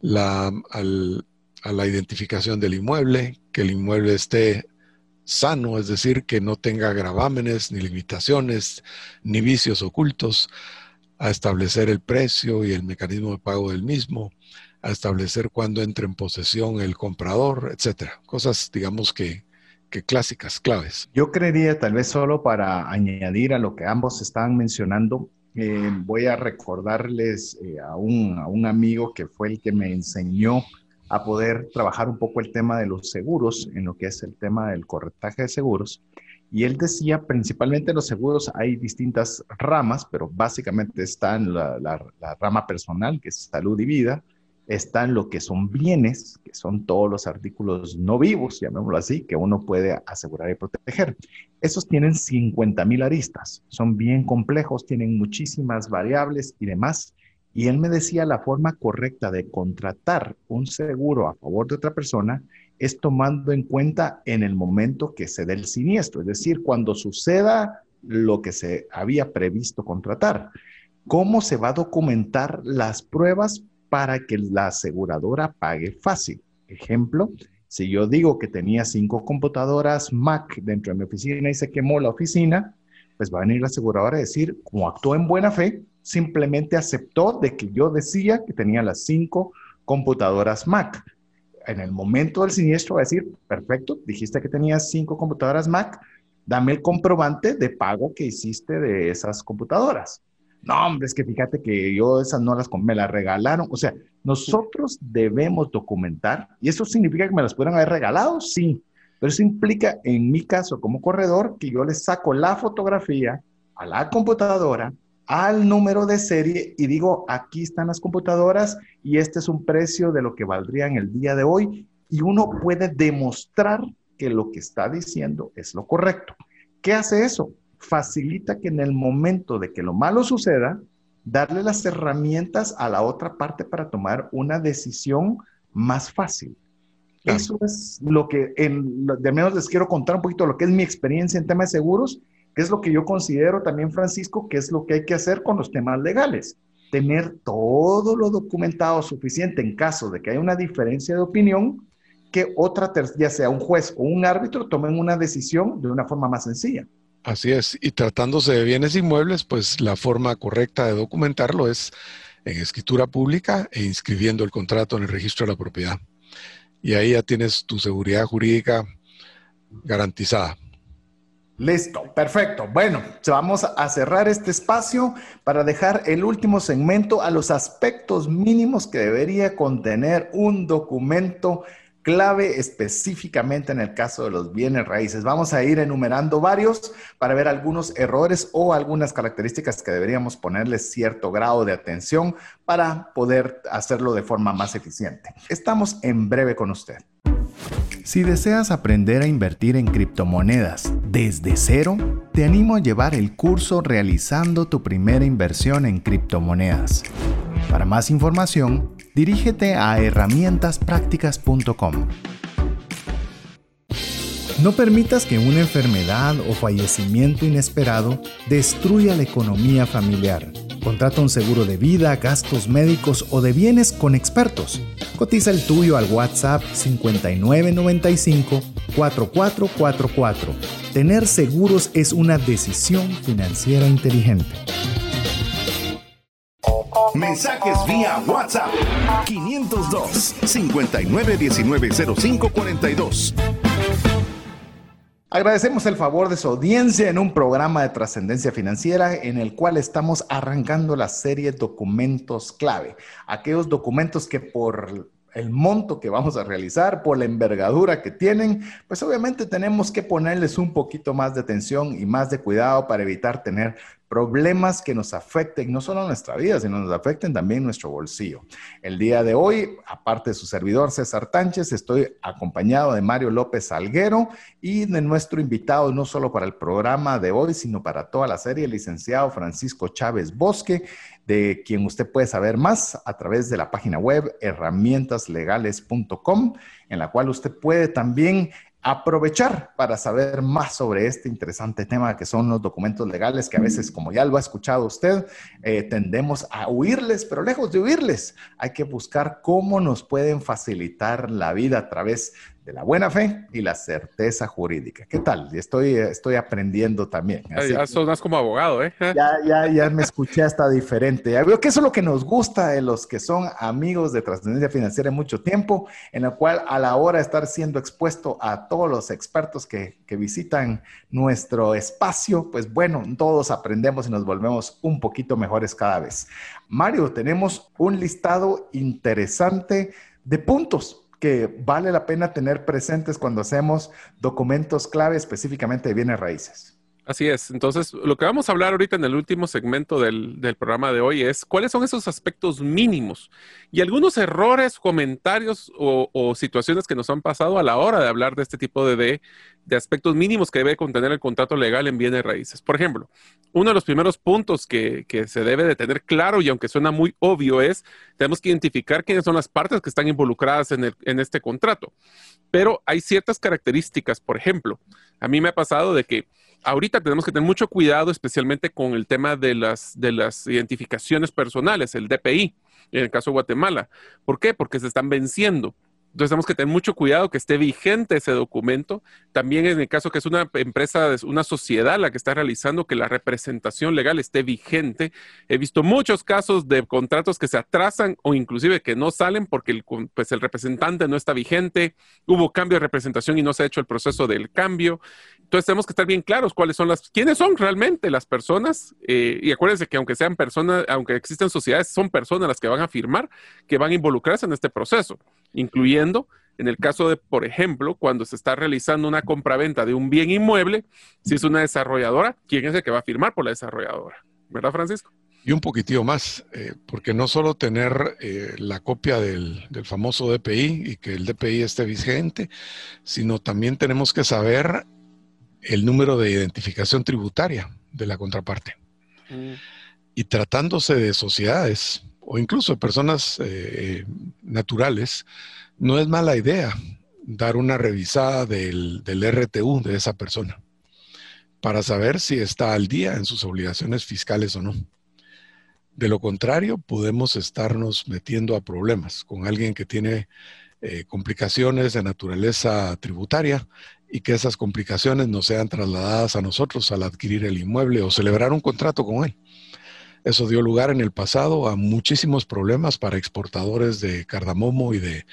la, a la identificación del inmueble, que el inmueble esté sano, es decir, que no tenga gravámenes, ni limitaciones, ni vicios ocultos, a establecer el precio y el mecanismo de pago del mismo, a establecer cuándo entra en posesión el comprador, etcétera. Cosas, digamos que, que clásicas, claves. Yo creería, tal vez solo para añadir a lo que ambos estaban mencionando, eh, voy a recordarles eh, a, un, a, un, amigo que fue el que me enseñó a poder trabajar un poco el tema de los seguros, en lo que es el tema del corretaje de seguros. Y él decía, principalmente en los seguros hay distintas ramas, pero básicamente están la, la rama personal, que es salud y vida, están lo que son bienes, que son todos los artículos no vivos, llamémoslo así, que uno puede asegurar y proteger. Esos tienen 50 mil aristas, son bien complejos, tienen muchísimas variables y demás. Y él me decía la forma correcta de contratar un seguro a favor de otra persona es tomando en cuenta en el momento que se dé el siniestro, es decir, cuando suceda lo que se había previsto contratar. ¿Cómo se va a documentar las pruebas para que la aseguradora pague fácil. Ejemplo, si yo digo que tenía cinco computadoras Mac dentro de mi oficina y se quemó la oficina, pues va a venir la aseguradora a decir, como actuó en buena fe, simplemente aceptó de que yo decía que tenía las cinco computadoras Mac. En el momento del siniestro va a decir, perfecto, dijiste que tenías cinco computadoras Mac, dame el comprobante de pago que hiciste de esas computadoras. No, hombre, es que fíjate que yo esas no las me las regalaron. O sea, nosotros debemos documentar, y eso significa que me las pueden haber regalado, sí, pero eso implica, en mi caso como corredor, que yo le saco la fotografía a la computadora, al número de serie y digo, aquí están las computadoras y este es un precio de lo que valdrían el día de hoy y uno puede demostrar que lo que está diciendo es lo correcto. ¿Qué hace eso? Facilita que en el momento de que lo malo suceda, darle las herramientas a la otra parte para tomar una decisión más fácil. Eso es lo que, en, de menos les quiero contar un poquito lo que es mi experiencia en temas de seguros es lo que yo considero también, Francisco, que es lo que hay que hacer con los temas legales. Tener todo lo documentado suficiente en caso de que haya una diferencia de opinión, que otra, ya sea un juez o un árbitro, tomen una decisión de una forma más sencilla. Así es, y tratándose de bienes inmuebles, pues la forma correcta de documentarlo es en escritura pública e inscribiendo el contrato en el registro de la propiedad. Y ahí ya tienes tu seguridad jurídica garantizada. Listo, perfecto. Bueno, vamos a cerrar este espacio para dejar el último segmento a los aspectos mínimos que debería contener un documento clave específicamente en el caso de los bienes raíces. Vamos a ir enumerando varios para ver algunos errores o algunas características que deberíamos ponerle cierto grado de atención para poder hacerlo de forma más eficiente. Estamos en breve con usted. Si deseas aprender a invertir en criptomonedas desde cero, te animo a llevar el curso Realizando tu primera inversión en criptomonedas. Para más información, dirígete a herramientasprácticas.com. No permitas que una enfermedad o fallecimiento inesperado destruya la economía familiar. Contrata un seguro de vida, gastos médicos o de bienes con expertos. Cotiza el tuyo al WhatsApp 5995 4444. Tener seguros es una decisión financiera inteligente. Mensajes vía WhatsApp 502 59190542. Agradecemos el favor de su audiencia en un programa de trascendencia financiera en el cual estamos arrancando la serie Documentos Clave. Aquellos documentos que por el monto que vamos a realizar, por la envergadura que tienen, pues obviamente tenemos que ponerles un poquito más de atención y más de cuidado para evitar tener problemas que nos afecten no solo nuestra vida, sino nos afecten también nuestro bolsillo. El día de hoy, aparte de su servidor César Tánchez, estoy acompañado de Mario López Alguero y de nuestro invitado, no solo para el programa de hoy, sino para toda la serie, el licenciado Francisco Chávez Bosque, de quien usted puede saber más a través de la página web herramientaslegales.com, en la cual usted puede también aprovechar para saber más sobre este interesante tema que son los documentos legales que a veces, como ya lo ha escuchado usted, eh, tendemos a huirles, pero lejos de huirles, hay que buscar cómo nos pueden facilitar la vida a través de la buena fe y la certeza jurídica. ¿Qué tal? Estoy, estoy aprendiendo también. ya sonas como abogado, ¿eh? Ya, ya, ya me escuché hasta diferente. Ya veo que eso es lo que nos gusta de los que son amigos de trascendencia financiera en mucho tiempo, en la cual a la hora de estar siendo expuesto a todos los expertos que, que visitan nuestro espacio, pues bueno, todos aprendemos y nos volvemos un poquito mejores cada vez. Mario, tenemos un listado interesante de puntos que vale la pena tener presentes cuando hacemos documentos clave específicamente de bienes raíces. Así es. Entonces, lo que vamos a hablar ahorita en el último segmento del, programa de hoy es cuáles son esos aspectos mínimos y algunos errores, comentarios o, situaciones que nos han pasado a la hora de hablar de este tipo de, de, aspectos mínimos que debe contener el contrato legal en bienes raíces. Por ejemplo, uno de los primeros puntos que, se debe de tener claro y aunque suena muy obvio es, tenemos que identificar quiénes son las partes que están involucradas en, en este contrato. Pero hay ciertas características, por ejemplo, a mí me ha pasado de que ahorita tenemos que tener mucho cuidado, especialmente con el tema de las, de las identificaciones personales, el DPI, en el caso de Guatemala. ¿Por qué? Porque se están venciendo. Entonces tenemos que tener mucho cuidado que esté vigente ese documento. También en el caso que es una empresa, una sociedad la que está realizando, que la representación legal esté vigente. He visto muchos casos de contratos que se atrasan o inclusive que no salen porque pues el representante no está vigente, hubo cambio de representación y no se ha hecho el proceso del cambio. Entonces tenemos que estar bien claros cuáles son las, quiénes son realmente las personas. Eh, y acuérdense que aunque sean personas, aunque existen sociedades, son personas las que van a firmar, que van a involucrarse en este proceso, incluyendo en el caso de, por ejemplo, cuando se está realizando una compraventa de un bien inmueble, si es una desarrolladora, ¿quién es el que va a firmar por la desarrolladora? ¿Verdad, Francisco? Y un poquitillo más, eh, porque no solo tener eh, la copia del, del, famoso DPI y que el DPI esté vigente, sino también tenemos que saber el número de identificación tributaria de la contraparte. Mm. Y tratándose de sociedades o incluso de personas eh, naturales, no es mala idea dar una revisada del, del RTU de esa persona para saber si está al día en sus obligaciones fiscales o no. De lo contrario, podemos estarnos metiendo a problemas con alguien que tiene eh, complicaciones de naturaleza tributaria y que esas complicaciones no sean trasladadas a nosotros al adquirir el inmueble o celebrar un contrato con él. Eso dio lugar en el pasado a muchísimos problemas para exportadores de cardamomo y de,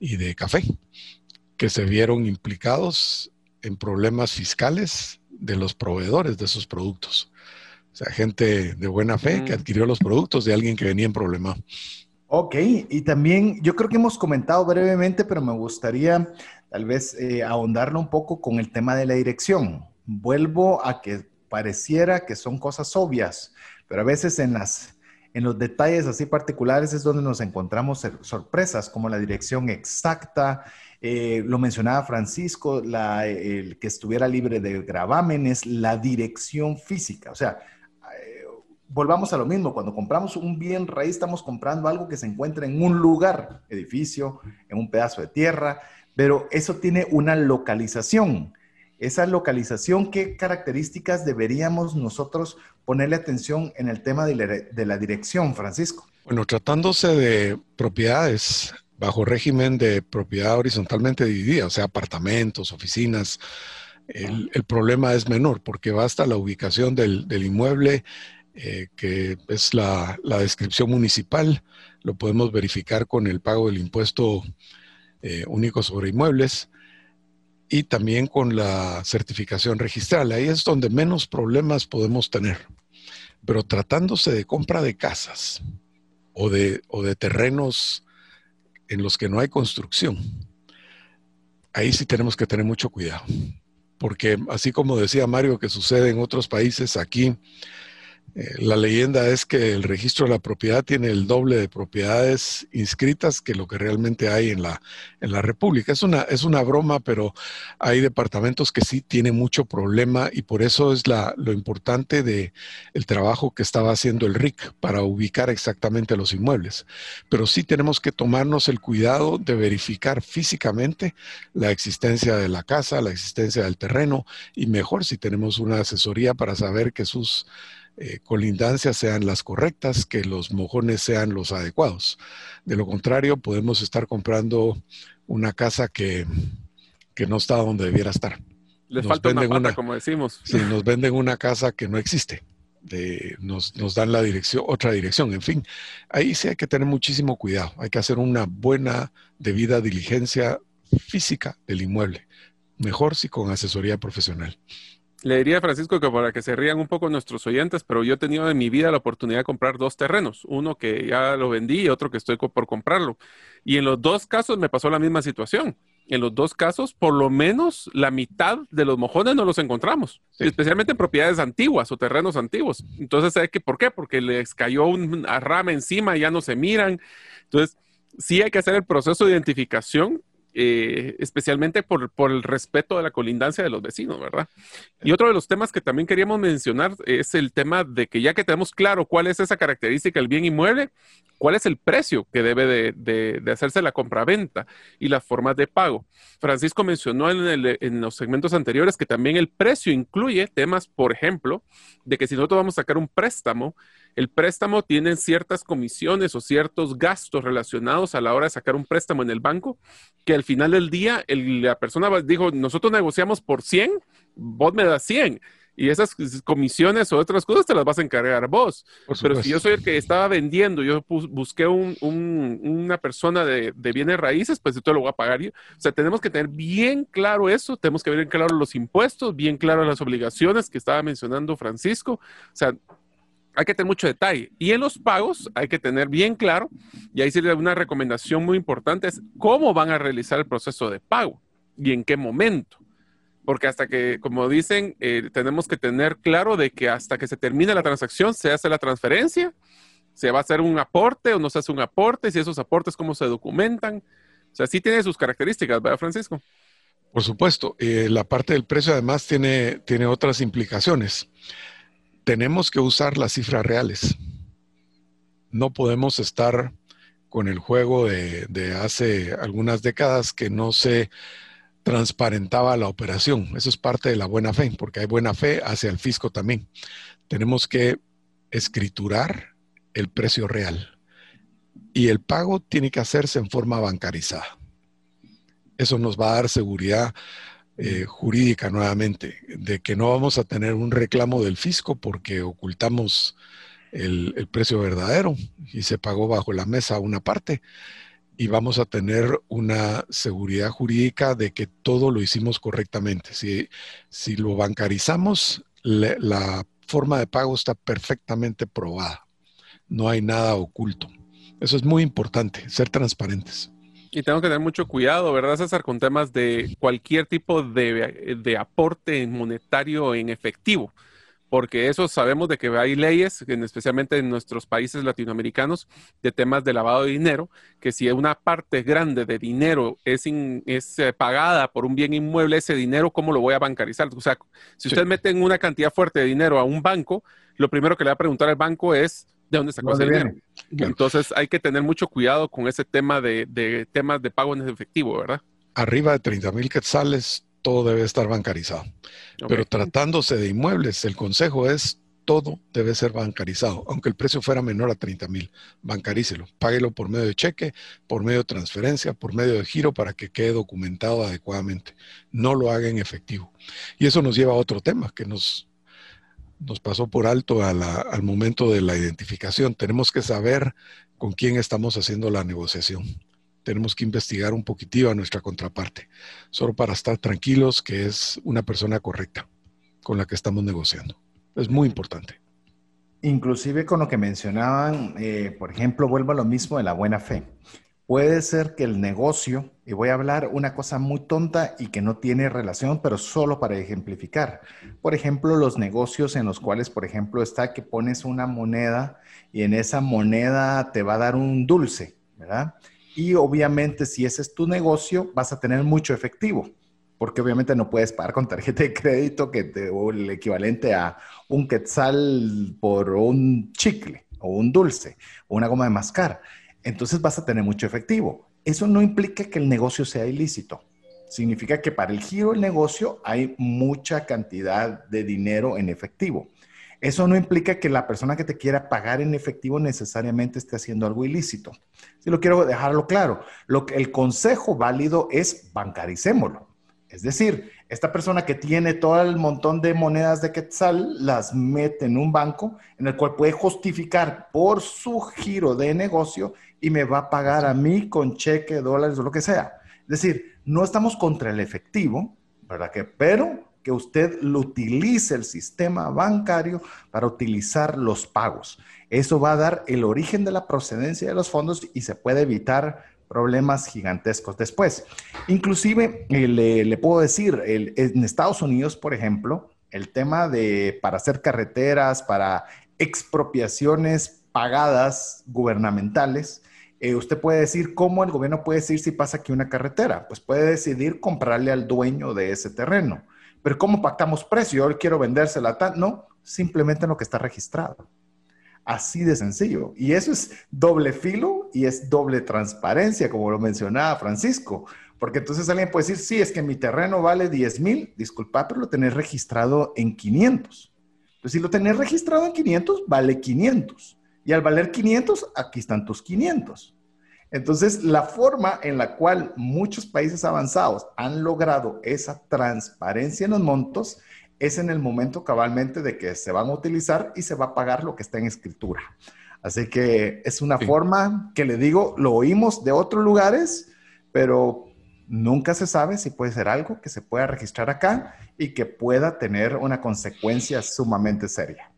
y de café, que se vieron implicados en problemas fiscales de los proveedores de esos productos. O sea, gente de buena fe que adquirió los productos de alguien que venía en problema. Ok, y también yo creo que hemos comentado brevemente, pero me gustaría tal vez eh, ahondarlo un poco con el tema de la dirección. Vuelvo a que pareciera que son cosas obvias, pero a veces en, las, en los detalles así particulares es donde nos encontramos sorpresas, como la dirección exacta. Eh, lo mencionaba Francisco, el que estuviera libre de gravámenes, la dirección física. O sea, volvamos a lo mismo, cuando compramos un bien raíz estamos comprando algo que se encuentra en un lugar, edificio, en un pedazo de tierra, pero eso tiene una localización. Esa localización, ¿qué características deberíamos nosotros ponerle atención en el tema de la, dirección, Francisco? Bueno, tratándose de propiedades bajo régimen de propiedad horizontalmente dividida, o sea, apartamentos, oficinas, el, problema es menor porque basta la ubicación del, inmueble eh, que es la, descripción municipal. Lo podemos verificar con el pago del impuesto eh, único sobre inmuebles y también con la certificación registral. Ahí es donde menos problemas podemos tener. Pero tratándose de compra de casas o de, o de terrenos en los que no hay construcción, ahí sí tenemos que tener mucho cuidado. Porque así como decía Mario que sucede en otros países, aquí eh, la leyenda es que el registro de la propiedad tiene el doble de propiedades inscritas que lo que realmente hay en la, en la República. Es una, es una broma, pero hay departamentos que sí tienen mucho problema y por eso es la, lo importante de el trabajo que estaba haciendo el RIC para ubicar exactamente los inmuebles. Pero sí tenemos que tomarnos el cuidado de verificar físicamente la existencia de la casa, la existencia del terreno y mejor si tenemos una asesoría para saber que sus eh, colindancias sean las correctas, que los mojones sean los adecuados. De lo contrario, podemos estar comprando una casa que, no está donde debiera estar. Les falta una como decimos. Sí, nos venden una casa que no existe. nos, nos, dan la dirección, otra dirección. En fin, ahí sí hay que tener muchísimo cuidado. Hay que hacer una buena, debida diligencia física del inmueble. Mejor si con asesoría profesional. Le diría a Francisco que para que se rían un poco nuestros oyentes, pero yo he tenido en mi vida la oportunidad de comprar dos terrenos, uno que ya lo vendí y otro que estoy por comprarlo. Y en los dos casos me pasó la misma situación. En los dos casos, por lo menos la mitad de los mojones no los encontramos, especialmente en propiedades antiguas o terrenos antiguos. Entonces, ¿sabe qué? ¿por qué? Porque les cayó un rama encima y ya no se miran. Entonces, sí hay que hacer el proceso de identificación eh, especialmente por, el respeto de la colindancia de los vecinos, ¿verdad? Y otro de los temas que también queríamos mencionar es el tema de que ya que tenemos claro cuál es esa característica del bien inmueble, cuál es el precio que debe de, hacerse la compraventa y las formas de pago. Francisco mencionó en, en los segmentos anteriores que también el precio incluye temas, por ejemplo, de que si nosotros vamos a sacar un préstamo, el préstamo tiene ciertas comisiones o ciertos gastos relacionados a la hora de sacar un préstamo en el banco, que al final del día la persona dijo, nosotros negociamos por 100, vos me das 100. Y esas comisiones o otras cosas te las vas a encargar vos. Pero si yo soy el que estaba vendiendo, yo busqué una persona de, bienes raíces, pues yo te lo voy a pagar yo. O sea, tenemos que tener bien claro eso, tenemos que ver bien claro los impuestos, bien claro las obligaciones que estaba mencionando Francisco. O sea, hay que tener mucho detalle. Y en los pagos hay que tener bien claro, y ahí sería una recomendación muy importante, es cómo van a realizar el proceso de pago y en qué momento. Porque hasta que, como dicen, eh, tenemos que tener claro de que hasta que se termine la transacción se hace la transferencia, se va a hacer un aporte o no se hace un aporte, si esos aportes cómo se documentan. O sea, sí tiene sus características, ¿verdad, Francisco? Por supuesto. Eh, la parte del precio además tiene, tiene otras implicaciones tenemos que usar las cifras reales. No podemos estar con el juego de, hace algunas décadas que no se transparentaba la operación. Eso es parte de la buena fe, porque hay buena fe hacia el fisco también. Tenemos que escriturar el precio real y el pago tiene que hacerse en forma bancarizada. Eso nos va a dar seguridad eh, jurídica nuevamente, de que no vamos a tener un reclamo del fisco porque ocultamos el, precio verdadero y se pagó bajo la mesa una parte. Y vamos a tener una seguridad jurídica de que todo lo hicimos correctamente. Si, si lo bancarizamos, la forma de pago está perfectamente probada. No hay nada oculto. Eso es muy importante, ser transparentes. Y tengo que tener mucho cuidado, ¿verdad, César? Con temas de cualquier tipo de, de aporte monetario en efectivo porque eso sabemos de que hay leyes, especialmente en nuestros países latinoamericanos, de temas de lavado de dinero, que si una parte grande de dinero es, es eh, pagada por un bien inmueble, ese dinero, ¿cómo lo voy a bancarizar? O sea, si usted mete una cantidad fuerte de dinero a un banco, lo primero que le va a preguntar al banco es, ¿de dónde sacó ese dinero? Entonces hay que tener mucho cuidado con ese tema de, temas de pago en efectivo, ¿verdad? Arriba de 30 mil quetzales todo debe estar bancarizado. Pero tratándose de inmuebles, el consejo es todo debe ser bancarizado, aunque el precio fuera menor a 30 mil, bancarícelo, páguelo por medio de cheque, por medio de transferencia, por medio de giro para que quede documentado adecuadamente. No lo haga en efectivo. Y eso nos lleva a otro tema que nos, nos pasó por alto al momento de la identificación. Tenemos que saber con quién estamos haciendo la negociación tenemos que investigar un poquitito a nuestra contraparte, solo para estar tranquilos que es una persona correcta con la que estamos negociando. Es muy importante. Inclusive con lo que mencionaban, eh, por ejemplo, vuelvo a lo mismo de la buena fe. Puede ser que el negocio, y voy a hablar una cosa muy tonta y que no tiene relación, pero solo para ejemplificar. Por ejemplo, los negocios en los cuales, por ejemplo, está que pones una moneda y en esa moneda te va a dar un dulce, ¿verdad? Y obviamente si ese es tu negocio, vas a tener mucho efectivo, porque obviamente no puedes pagar con tarjeta de crédito que te, o el equivalente a un quetzal por un chicle o un dulce o una goma de mascar. Entonces vas a tener mucho efectivo. Eso no implica que el negocio sea ilícito. Significa que para el giro del negocio hay mucha cantidad de dinero en efectivo. Eso no implica que la persona que te quiera pagar en efectivo necesariamente esté haciendo algo ilícito. Si lo quiero dejarlo claro, lo que, el consejo válido es bancaricémoslo. Es decir, esta persona que tiene todo el montón de monedas de Quetzal las mete en un banco en el cual puede justificar por su giro de negocio y me va a pagar a mí con cheque, dólares o lo que sea. Es decir, no estamos contra el efectivo, ¿verdad? Que, pero que usted lo utilice el sistema bancario para utilizar los pagos. Eso va a dar el origen de la procedencia de los fondos y se puede evitar problemas gigantescos después. Inclusive, eh, le, puedo decir, en Estados Unidos, por ejemplo, el tema de para hacer carreteras, para expropiaciones pagadas gubernamentales, eh, usted puede decir cómo el gobierno puede decir si pasa aquí una carretera. Pues puede decidir comprarle al dueño de ese terreno. Pero ¿cómo pactamos precio? Yo quiero vendérsela tal. No, simplemente en lo que está registrado. Así de sencillo. Y eso es doble filo y es doble transparencia, como lo mencionaba Francisco. Porque entonces alguien puede decir, sí, es que mi terreno vale 10 mil, disculpa, pero lo tenés registrado en 500. Entonces, si lo tenés registrado en 500, vale 500. Y al valer 500, aquí están tus 500. Entonces, la forma en la cual muchos países avanzados han logrado esa transparencia en los montos es en el momento cabalmente de que se van a utilizar y se va a pagar lo que está en escritura. Así que es una forma que le digo, lo oímos de otros lugares, pero nunca se sabe si puede ser algo que se pueda registrar acá y que pueda tener una consecuencia sumamente seria.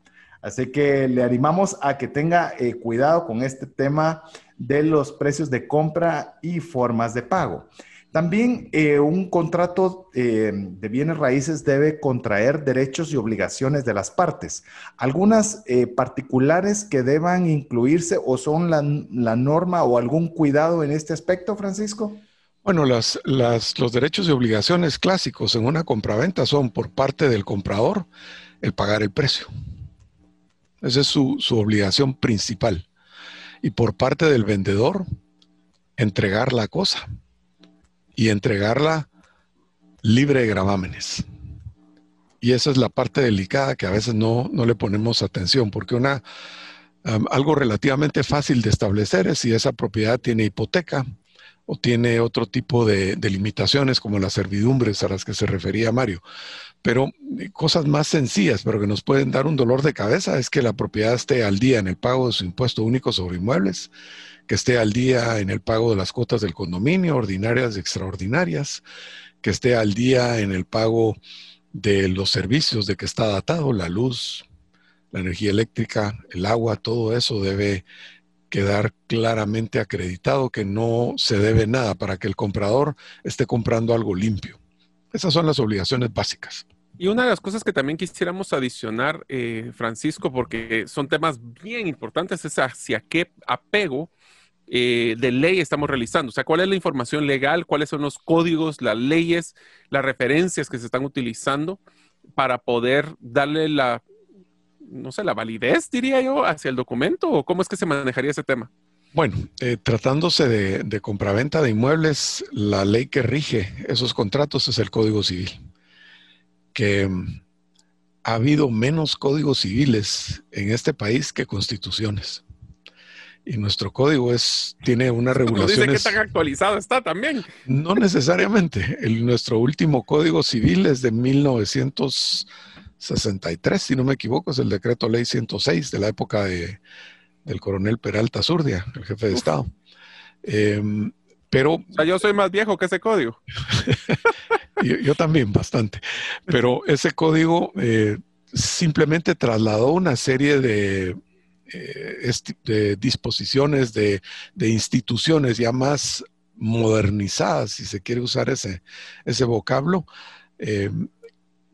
Así que le animamos a que tenga eh, cuidado con este tema de los precios de compra y formas de pago. También eh, un contrato eh, de bienes raíces debe contraer derechos y obligaciones de las partes. Algunas particulares que deban incluirse o son la, norma o algún cuidado en este aspecto, Francisco? Bueno, las, los derechos y obligaciones clásicos en una compraventa son por parte del comprador el pagar el precio. Esa es su, obligación principal. Y por parte del vendedor, entregar la cosa y entregarla libre de gravámenes. Y esa es la parte delicada que a veces no, le ponemos atención, porque una, algo relativamente fácil de establecer es si esa propiedad tiene hipoteca o tiene otro tipo de, de limitaciones como las servidumbres a las que se refería Mario. Pero eh, cosas más sencillas, pero que nos pueden dar un dolor de cabeza, es que la propiedad esté al día en el pago de su impuesto único sobre inmuebles, que esté al día en el pago de las cuotas del condominio, ordinarias y extraordinarias, que esté al día en el pago de los servicios de que está datado, la luz, la energía eléctrica, el agua, todo eso debe quedar claramente acreditado que no se debe nada para que el comprador esté comprando algo limpio. Esas son las obligaciones básicas. Y una de las cosas que también quisiéramos adicionar, eh, Francisco, porque son temas bien importantes, es hacia qué apego eh, de ley estamos realizando. O sea, cuál es la información legal, cuáles son los códigos, las leyes, las referencias que se están utilizando para poder darle la, no sé, la validez, diría yo, hacia el documento o cómo es que se manejaría ese tema. Bueno, eh, tratándose de, de compraventa de inmuebles, la ley que rige esos contratos es el Código Civil que mm, ha habido menos códigos civiles en este país que constituciones. Y nuestro código es, tiene una regulación. Dice que tan actualizado está también. No necesariamente. El, nuestro último código civil es de 1963, si no me equivoco, es el decreto ley 106 de la época de, del coronel Peralta Zurdia, el jefe de Estado. Em, pero. O sea, yo soy más viejo que ese código. yo, también, bastante. Pero ese código eh, simplemente trasladó una serie de, eh, disposiciones de, instituciones ya más modernizadas, si se quiere usar ese, ese vocablo, eh,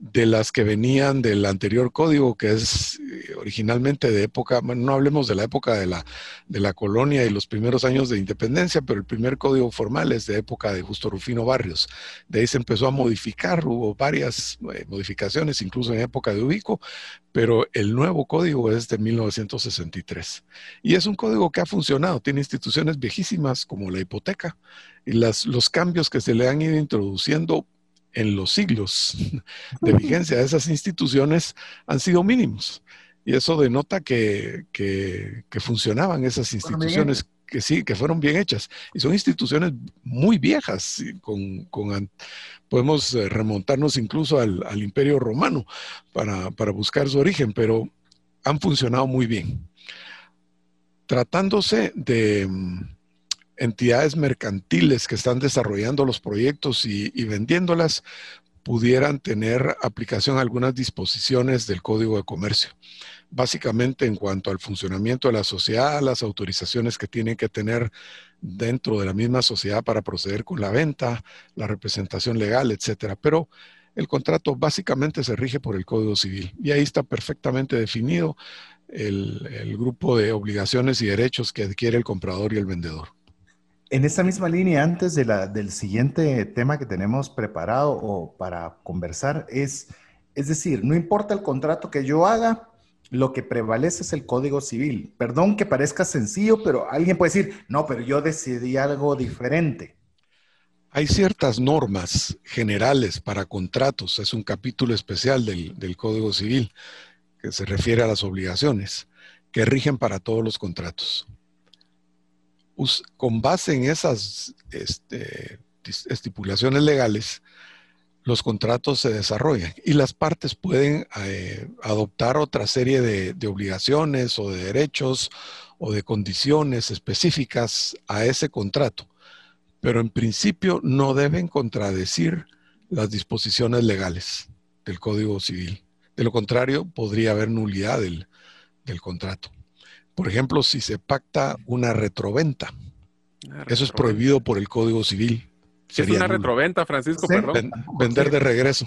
de las que venían del anterior código, que es eh, originalmente de época, no hablemos de la época de la, de la colonia y los primeros años de independencia, pero el primer código formal es de época de Justo Rufino Barrios. De ahí se empezó a modificar, hubo varias eh, modificaciones, incluso en época de Ubico, pero el nuevo código es de 1963. Y es un código que ha funcionado, tiene instituciones viejísimas como la hipoteca y las, los cambios que se le han ido introduciendo en los siglos de vigencia de esas instituciones han sido mínimos. Y eso denota que, funcionaban esas instituciones que sí, que fueron bien hechas. Y son instituciones muy viejas, con, podemos eh, remontarnos incluso al, Imperio Romano para, para, buscar su origen, pero han funcionado muy bien. Tratándose de, entidades mercantiles que están desarrollando los proyectos y, vendiéndolas pudieran tener aplicación a algunas disposiciones del Código de Comercio. Básicamente en cuanto al funcionamiento de la sociedad, las autorizaciones que tienen que tener dentro de la misma sociedad para proceder con la venta, la representación legal, etcétera. Pero el contrato básicamente se rige por el Código Civil y ahí está perfectamente definido el, el grupo de obligaciones y derechos que adquiere el comprador y el vendedor. En esa misma línea, antes del siguiente tema que tenemos preparado o para conversar, es, es decir, no importa el contrato que yo haga, lo que prevalece es el código civil. Perdón que parezca sencillo, pero alguien puede decir, no, pero yo decidí algo diferente. Hay ciertas normas generales para contratos, es un capítulo especial del, del Código Civil que se refiere a las obligaciones que rigen para todos los contratos con base en esas este, estipulaciones legales, los contratos se desarrollan y las partes pueden eh, adoptar otra serie de, obligaciones o de derechos o de condiciones específicas a ese contrato, pero en principio no deben contradecir las disposiciones legales del Código Civil. De lo contrario, podría haber nulidad del contrato. Por ejemplo, si se pacta una retroventa, eso es prohibido por el Código Civil. Sería una retroventa, Francisco, perdón. vender de regreso.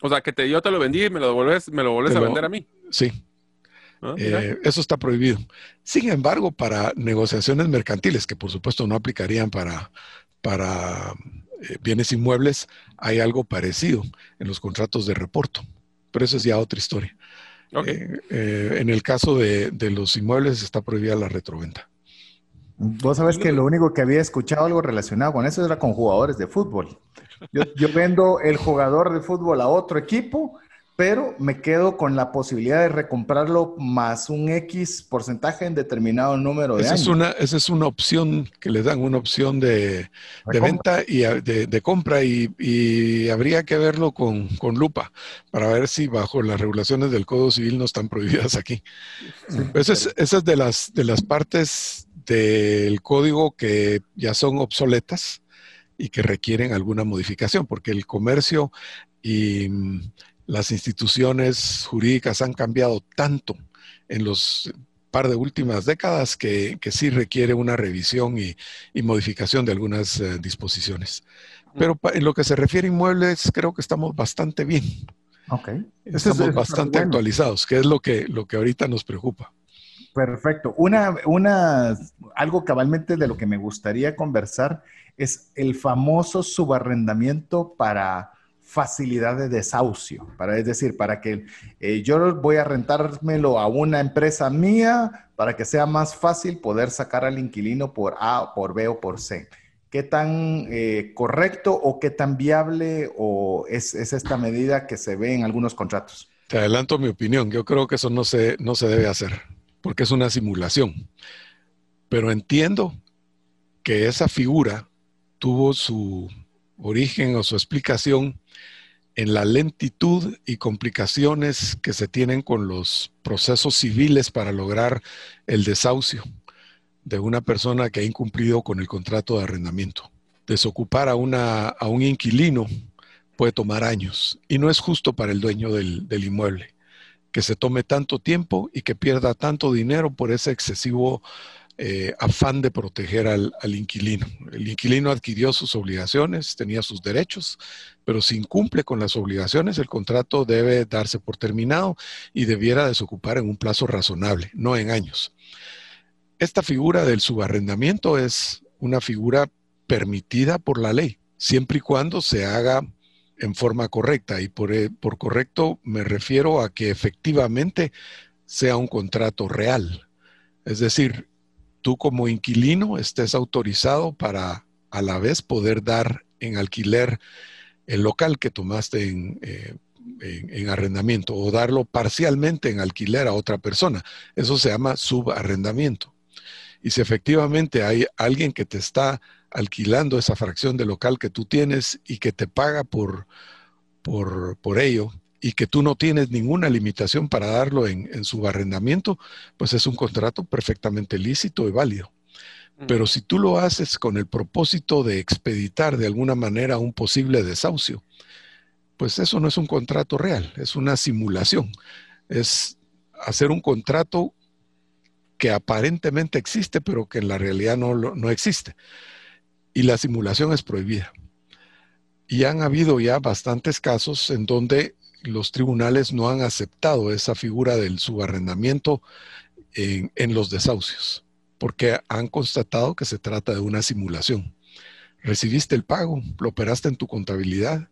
O sea, que te, yo te lo vendí y me lo volvés, me lo volvés a vender a mí. Sí. Ah, eh, eso está prohibido. Sin embargo, para negociaciones mercantiles, que por supuesto no aplicarían para, para eh, bienes inmuebles, hay algo parecido en los contratos de reporto. Pero eso es ya otra historia. Eh, en el caso de, de los inmuebles está prohibida la retroventa. Vos sabés que lo único que había escuchado algo relacionado con eso era con jugadores de fútbol. Yo, vendo el jugador de fútbol a otro equipo, pero me quedo con la posibilidad de recomprarlo más un X porcentaje en determinado número de esa años. Es una, esa es una opción que les dan, una opción de, venta y de, compra y, habría que verlo con, lupa para ver si bajo las regulaciones del Código Civil no están prohibidas aquí. esa, es, esa es de las, de las partes del código que ya son obsoletas y que requieren alguna modificación, porque el comercio y las instituciones jurídicas han cambiado tanto en los par de últimas décadas que, sí requiere una revisión y, modificación de algunas eh, disposiciones. Pero en lo que se refiere a inmuebles, creo que estamos bastante bien. Estamos bastante actualizados, que es lo que, lo que ahorita nos preocupa. Perfecto. Una, una, algo cabalmente de lo que me gustaría conversar es el famoso subarrendamiento para facilidad de desahucio, para, es decir, para que eh, yo voy a rentármelo a una empresa mía para que sea más fácil poder sacar al inquilino por A, por B o por C. ¿Qué tan eh, correcto o qué tan viable o es, es, esta medida que se ve en algunos contratos? Te adelanto mi opinión. Yo creo que eso no se, no se debe hacer porque es una simulación. Pero entiendo que esa figura tuvo su origen o su explicación en la lentitud y complicaciones que se tienen con los procesos civiles para lograr el desahucio de una persona que ha incumplido con el contrato de arrendamiento. Desocupar a, una, a un inquilino puede tomar años y no es justo para el dueño del, del inmueble que se tome tanto tiempo y que pierda tanto dinero por ese excesivo eh, afán de proteger al, inquilino. El inquilino adquirió sus obligaciones, tenía sus derechos, pero si incumple con las obligaciones, el contrato debe darse por terminado y debiera desocupar en un plazo razonable, no en años. Esta figura del subarrendamiento es una figura permitida por la ley, siempre y cuando se haga en forma correcta. Y por, eh, por correcto me refiero a que efectivamente sea un contrato real. Es decir, tú como inquilino estés autorizado para a la vez poder dar en alquiler el local que tomaste en, eh, en, arrendamiento o darlo parcialmente en alquiler a otra persona. Eso se llama subarrendamiento. Y si efectivamente hay alguien que te está alquilando esa fracción de local que tú tienes y que te paga por, por, por ello y que tú no tienes ninguna limitación para darlo en, en subarrendamiento, pues es un contrato perfectamente lícito y válido. Pero si tú lo haces con el propósito de expeditar de alguna manera un posible desahucio, pues eso no es un contrato real, es una simulación. Es hacer un contrato que aparentemente existe, pero que en la realidad no, no existe y la simulación es prohibida. Y han habido ya bastantes casos en donde los tribunales no han aceptado esa figura del subarrendamiento en, los desahucios, porque han constatado que se trata de una simulación. ¿Recibiste el pago? ¿Lo operaste en tu contabilidad?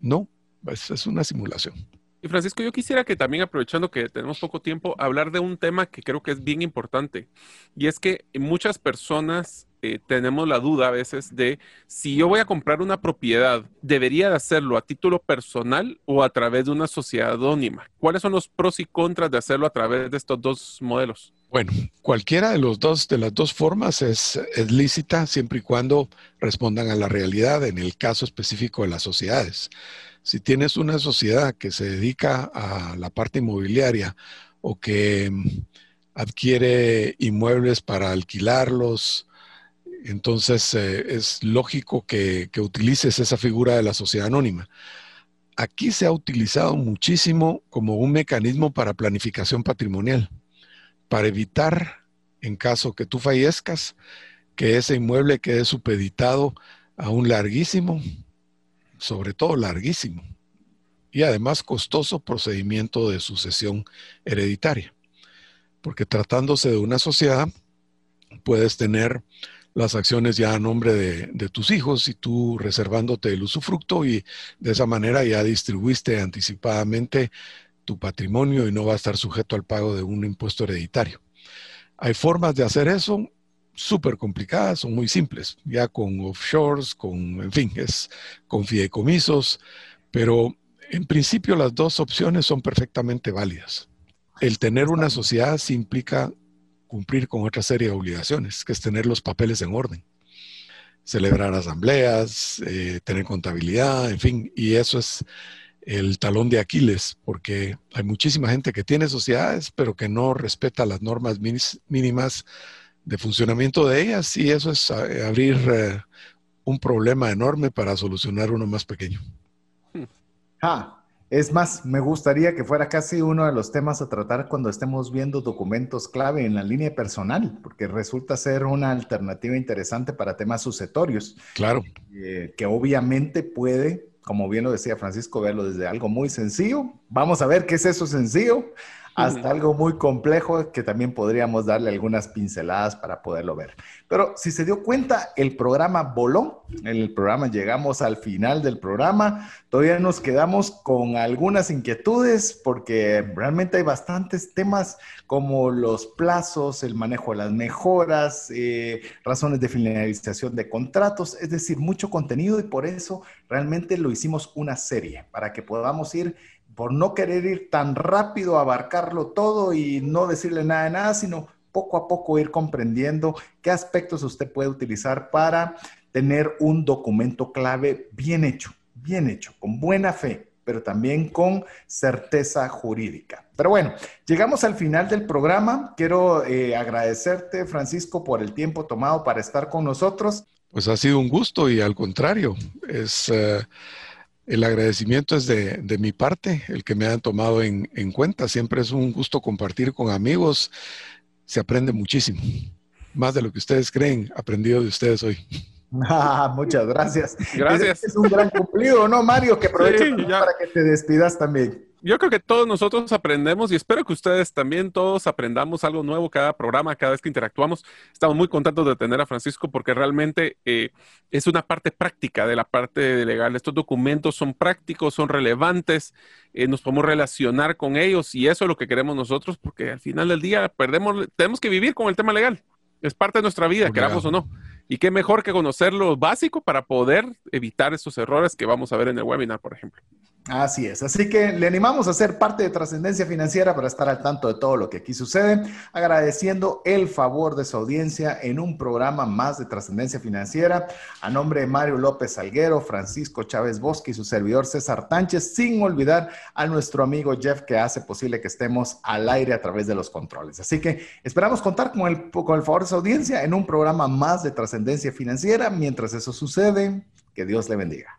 No, es una simulación. Y Francisco, yo quisiera que también, aprovechando que tenemos poco tiempo, hablar de un tema que creo que es bien importante. Y es que muchas personas eh, tenemos la duda a veces de si yo voy a comprar una propiedad, ¿debería de hacerlo a título personal o a través de una sociedad anónima? ¿Cuáles son los pros y contras de hacerlo a través de estos dos modelos? Bueno, cualquiera de, los dos, de las dos formas es, es, lícita siempre y cuando respondan a la realidad en el caso específico de las sociedades. Si tienes una sociedad que se dedica a la parte inmobiliaria o que adquiere inmuebles para alquilarlos, entonces eh, es lógico que, que utilices esa figura de la sociedad anónima. Aquí se ha utilizado muchísimo como un mecanismo para planificación patrimonial para evitar, en caso que tú fallezcas, que ese inmueble quede supeditado a un larguísimo, sobre todo larguísimo, y además costoso procedimiento de sucesión hereditaria. Porque tratándose de una sociedad, puedes tener las acciones ya a nombre de, de, tus hijos y tú reservándote el usufructo y de esa manera ya distribuiste anticipadamente tu patrimonio y no va a estar sujeto al pago de un impuesto hereditario. Hay formas de hacer eso súper complicadas, son muy simples, ya con offshores, con, en fin, es con fideicomisos, pero en principio las dos opciones son perfectamente válidas. El tener una sociedad sí implica cumplir con otra serie de obligaciones, que es tener los papeles en orden, celebrar asambleas, eh, tener contabilidad, en fin, y eso es el talón de Aquiles, porque hay muchísima gente que tiene sociedades, pero que no respeta las normas mínimas de funcionamiento de ellas, y eso es eh, abrir eh, un problema enorme para solucionar uno más pequeño. Ah, es más, me gustaría que fuera casi uno de los temas a tratar cuando estemos viendo documentos clave en la línea personal, porque resulta ser una alternativa interesante para temas sucetorios. Claro. Eh, que obviamente puede como bien lo decía Francisco, verlo desde algo muy sencillo. Vamos a ver qué es eso sencillo, hasta algo muy complejo que también podríamos darle algunas pinceladas para poderlo ver. Pero si se dio cuenta, el programa voló. El programa llegamos al final del programa. Todavía nos quedamos con algunas inquietudes porque realmente hay bastantes temas como los plazos, el manejo de las mejoras, eh, razones de finalización de contratos, es decir, mucho contenido y por eso realmente lo hicimos una serie para que podamos ir por no querer ir tan rápido a abarcarlo todo y no decirle nada de nada, sino poco a poco ir comprendiendo qué aspectos usted puede utilizar para tener un documento clave bien hecho, bien hecho, con buena fe, pero también con certeza jurídica. Pero bueno, llegamos al final del programa. Quiero eh, agradecerte, Francisco, por el tiempo tomado para estar con nosotros. Pues ha sido un gusto y al contrario, es... Eh, el agradecimiento es de, mi parte, el que me han tomado en, cuenta. Siempre es un gusto compartir con amigos. Se aprende muchísimo. Más de lo que ustedes creen, aprendido de ustedes hoy. Ah, muchas gracias. Gracias. Es, un gran cumplido, ¿no, Mario? Que aproveche para que te despidas también yo creo que todos nosotros aprendemos y espero que ustedes también todos aprendamos algo nuevo cada programa, cada vez que interactuamos. Estamos muy contentos de tener a Francisco porque realmente eh, es una parte práctica de la parte legal. Estos documentos son prácticos, son relevantes, eh, nos podemos relacionar con ellos y eso es lo que queremos nosotros porque al final del día perdemos, tenemos que vivir con el tema legal. Es parte de nuestra vida, queramos o no. Y qué mejor que conocer lo básico para poder evitar esos errores que vamos a ver en el webinar, por ejemplo. Así es, así que le animamos a ser parte de Trascendencia Financiera para estar al tanto de todo lo que aquí sucede, agradeciendo el favor de su audiencia en un programa más de Trascendencia Financiera. A nombre de Mario López Salguero, Francisco Chávez Bosque y su servidor César Tánchez, sin olvidar a nuestro amigo Jeff que hace posible que estemos al aire a través de los controles. Así que esperamos contar con el, con el favor de su audiencia en un programa más de Trascendencia Financiera. Mientras eso sucede, que Dios le bendiga.